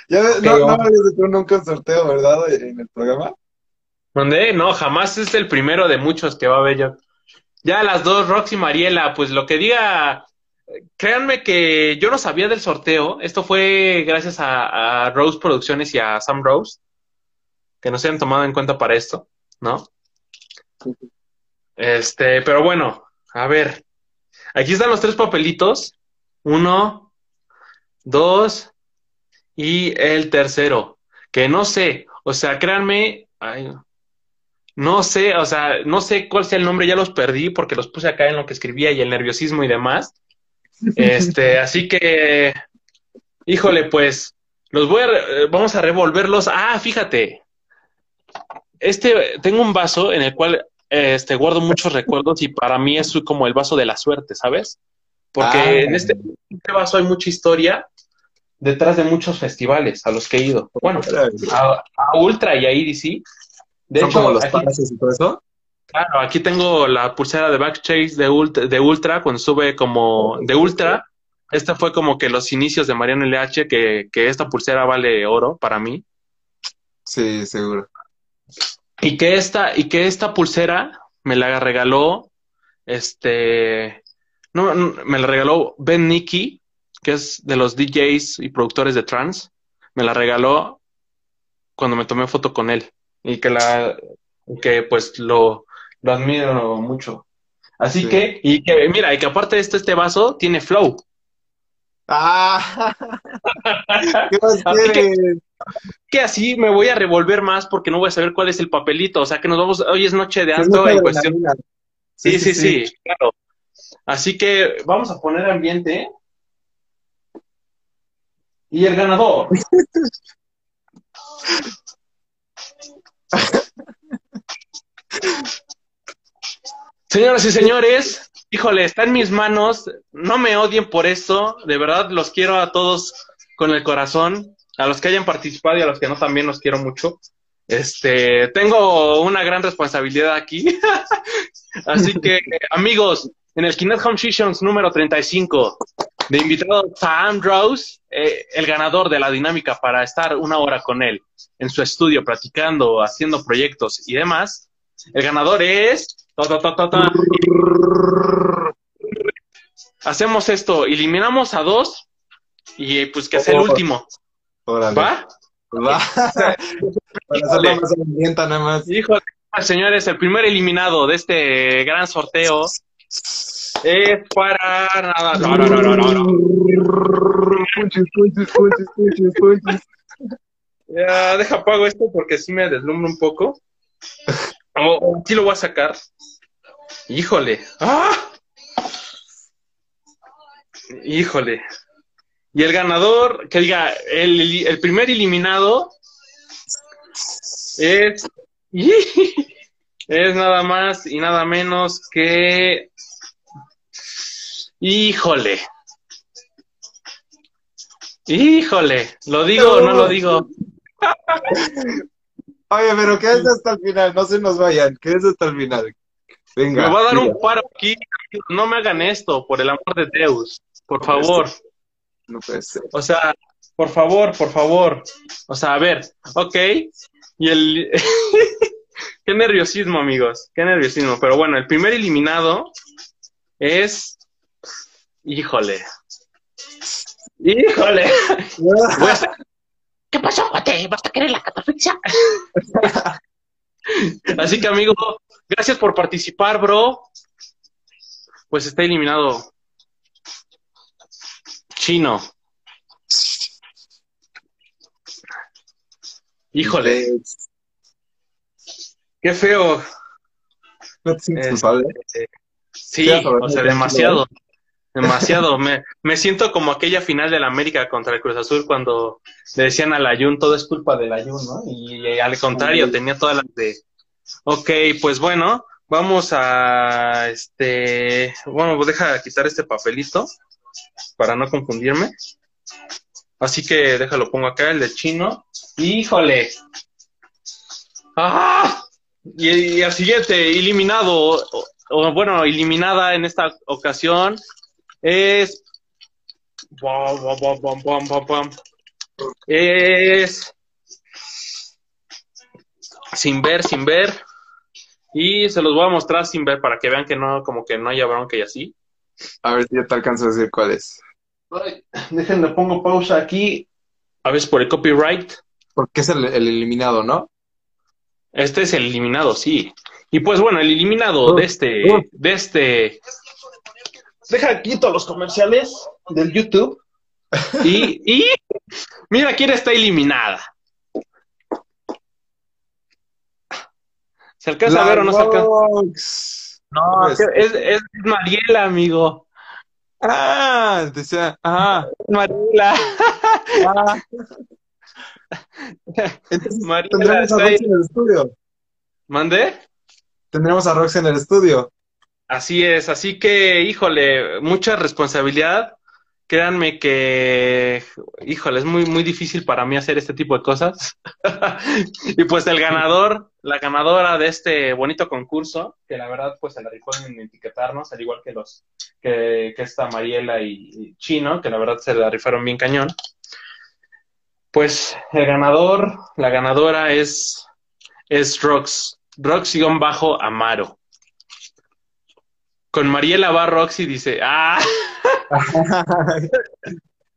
Ya ves, no, no habías hecho nunca un sorteo, ¿verdad? En el programa. ¿Dónde? No, jamás es el primero de muchos que va a haber yo. Ya las dos, Rox y Mariela, pues lo que diga, créanme que yo no sabía del sorteo. Esto fue gracias a, a Rose Producciones y a Sam Rose, que nos hayan tomado en cuenta para esto, ¿no? Este, pero bueno, a ver. Aquí están los tres papelitos. Uno, dos y el tercero. Que no sé, o sea, créanme, ay, no sé, o sea, no sé cuál sea el nombre, ya los perdí porque los puse acá en lo que escribía y el nerviosismo y demás. [LAUGHS] Este, así que, híjole, pues, los voy a, re- vamos a revolverlos. Ah, fíjate, este, tengo un vaso en el cual, este, guardo muchos recuerdos y para mí es como el vaso de la suerte, ¿sabes? Porque Ah. en este, este vaso hay mucha historia detrás de muchos festivales a los que he ido. Bueno, a, a Ultra y a EDC. De Son hecho, como los aquí, pases y todo eso. claro, aquí tengo la pulsera de Backstage de Ultra, de Ultra cuando sube como de Ultra. Este fue como que los inicios de Mariano LH, que, que esta pulsera vale oro para mí. Sí, seguro. Y que esta, y que esta pulsera me la regaló, este, no, no, me la regaló Ben Nicky, que es de los DJs y productores de trance. Me la regaló cuando me tomé foto con él. Y que la, que pues lo, lo admiro mucho. Así Sí. que, y que, mira, y que aparte de esto, este vaso tiene flow. ¡Ah! [LAUGHS] ¿Qué más Así que-? Que así me voy a revolver más porque no voy a saber cuál es el papelito. O sea que nos vamos, hoy es noche de alto en cuestión. Sí, sí, sí, claro. Así que vamos a poner ambiente. Y el ganador. [LAUGHS] [LAUGHS] Señoras y señores, híjole, está en mis manos. No me odien por esto. De verdad, los quiero a todos con el corazón. A los que hayan participado y a los que no también los quiero mucho. Este, tengo una gran responsabilidad aquí. [LAUGHS] Así que, amigos, en el Kinect Home Sessions número 35, de invitado Sam Rose, eh, el ganador de la dinámica para estar una hora con él en su estudio, platicando, haciendo proyectos y demás. El ganador es. Hacemos esto, eliminamos a dos y pues que sea el último. Órale. ¿Va? Va. [LAUGHS] Para hacerlo más nada más. Señores, el primer eliminado de este gran sorteo es para nada. No, no, no, no, no. Ya, deja apago esto porque sí me deslumbro un poco. O sí lo voy a sacar. Híjole. ¡Ah! Híjole. Y el ganador, que diga, el, el primer eliminado es. [LAUGHS] Es nada más y nada menos que. Híjole. Híjole. ¿Lo digo o no lo digo? [LAUGHS] Oye, pero quédense hasta el final, no se nos vayan, quédense hasta el final. Venga. Me va a dar un paro aquí. No me hagan esto, por el amor de Deus. Por favor. No puede ser. O sea, por favor, por favor. O sea, a ver, ok. Y el. [LAUGHS] Qué nerviosismo, amigos. Qué nerviosismo. Pero bueno, el primer eliminado es. Híjole. Híjole. A ¿Qué pasó, Jote? ¿Vas a querer la catafixia? Así que, amigo, gracias por participar, bro. Pues está eliminado. Chino. Híjole, qué feo. ¿No te sientes Este, culpable? Sí, o sea, demasiado. Demasiado. Me, me siento como aquella final del América contra el Cruz Azul cuando le decían al Ayun, todo es culpa del Ayun, ¿no? Y, y al contrario, tenía todas las de. Ok, pues bueno, vamos a. Este. Bueno, pues deja quitar este papelito para no confundirme. Así que déjalo, pongo acá, el de chino. ¡Híjole! ¡Ah! Y, y el siguiente, eliminado, o, o, bueno, eliminada en esta ocasión, es. Es. Sin ver, sin ver. Y se los voy a mostrar sin ver para que vean que no, como que no haya bronca y así. A ver si ya te alcanzo a decir cuál es. Ay, Déjenme pongo pausa aquí. A ver, por el copyright. Porque es el, el eliminado, ¿no? Este es el eliminado, sí. Y pues bueno, el eliminado de este, de este. Deja quito los comerciales del YouTube. Y, y mira quién está eliminada. ¿Se alcanza a ver o no se alcanza? No, es, es Mariela, amigo. Ah, decía, ajá. Mariela. ah. [LAUGHS] Entonces, Mariela tendremos a está ahí. Rox en el estudio. ¿Mandé? Tendremos a Rox en el estudio. Así es, así que, híjole, mucha responsabilidad. Créanme que, híjole, es muy, muy difícil para mí hacer este tipo de cosas. [LAUGHS] y pues el ganador, la ganadora de este bonito concurso, que la verdad pues se la rifó en etiquetarnos, al igual que los, que, que esta Mariela y, Chino, que la verdad se la rifaron bien cañón. Pues el ganador, la ganadora es, es Rox, Rox-bajo Amaro. Con Mariela va Roxy dice, ah, [LAUGHS]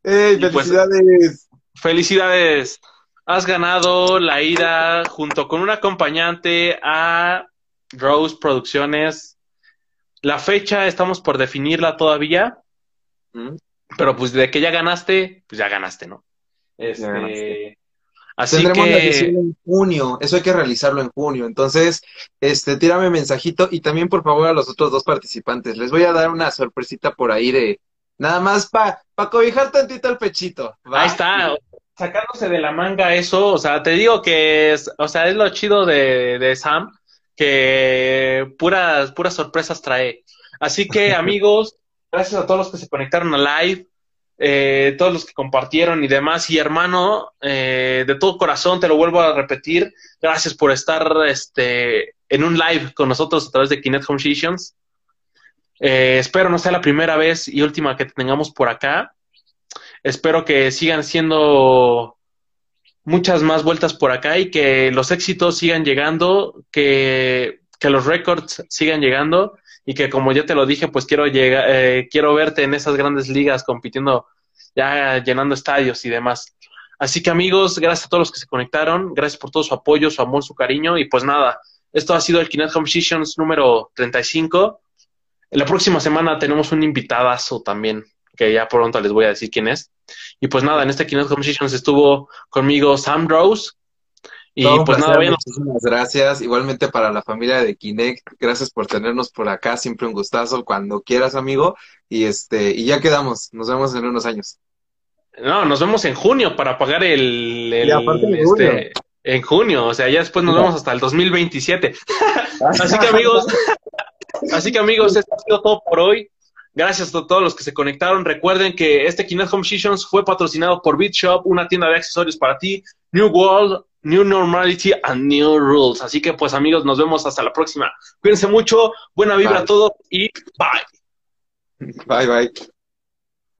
¡Ey, Y pues- felicidades! felicidades, has ganado la ida junto con un acompañante a Rose Producciones. La fecha estamos por definirla todavía, ¿Mm? pero pues de que ya ganaste, pues ya ganaste, ¿no? Este, ganaste. Así Tendremos la edición que en junio, eso hay que realizarlo en junio. Entonces, este, tírame mensajito y también por favor a los otros dos participantes. Les voy a dar una sorpresita por ahí de nada más para pa cobijar tantito el pechito. ¿va? ahí está, sacándose de la manga eso, o sea, te digo que es, o sea, es lo chido de, de Sam, que puras, puras sorpresas trae. Así que, [LAUGHS] amigos, gracias a todos los que se conectaron a live, eh, todos los que compartieron y demás. Y hermano, eh, de todo corazón, te lo vuelvo a repetir, gracias por estar este, en un live con nosotros a través de Kinect Home Sessions. Eh, espero no sea la primera vez y última que te tengamos por acá. Espero que sigan siendo muchas más vueltas por acá y que los éxitos sigan llegando, que, que los récords sigan llegando y que como ya te lo dije, pues quiero llegar, eh, quiero verte en esas grandes ligas compitiendo, ya llenando estadios y demás. Así que amigos, gracias a todos los que se conectaron, gracias por todo su apoyo, su amor, su cariño y pues nada, esto ha sido el Kinect Home Sessions número 35. En la próxima semana tenemos un invitadazo también, que ya pronto les voy a decir quién es. Y pues nada, en este Kinect Home Sessions estuvo conmigo Sam Rose. Y pues nada, vayan muchísimas gracias. Igualmente para la familia de Kinect, gracias por tenernos por acá, siempre un gustazo, cuando quieras, amigo. Y este, y ya quedamos, nos vemos en unos años. No, nos vemos en junio para pagar el, el- Y aparte en este, en junio, o sea, ya después nos vemos hasta el 2027. [LAUGHS] Así que amigos, así que amigos, esto ha sido todo por hoy. Gracias a todos los que se conectaron. Recuerden que este Kinect Home Sessions fue patrocinado por BitShop, una tienda de accesorios para ti, New World, New Normality and New Rules. Así que pues amigos, nos vemos hasta la próxima. Cuídense mucho, buena vibra a todos y bye. Bye, bye.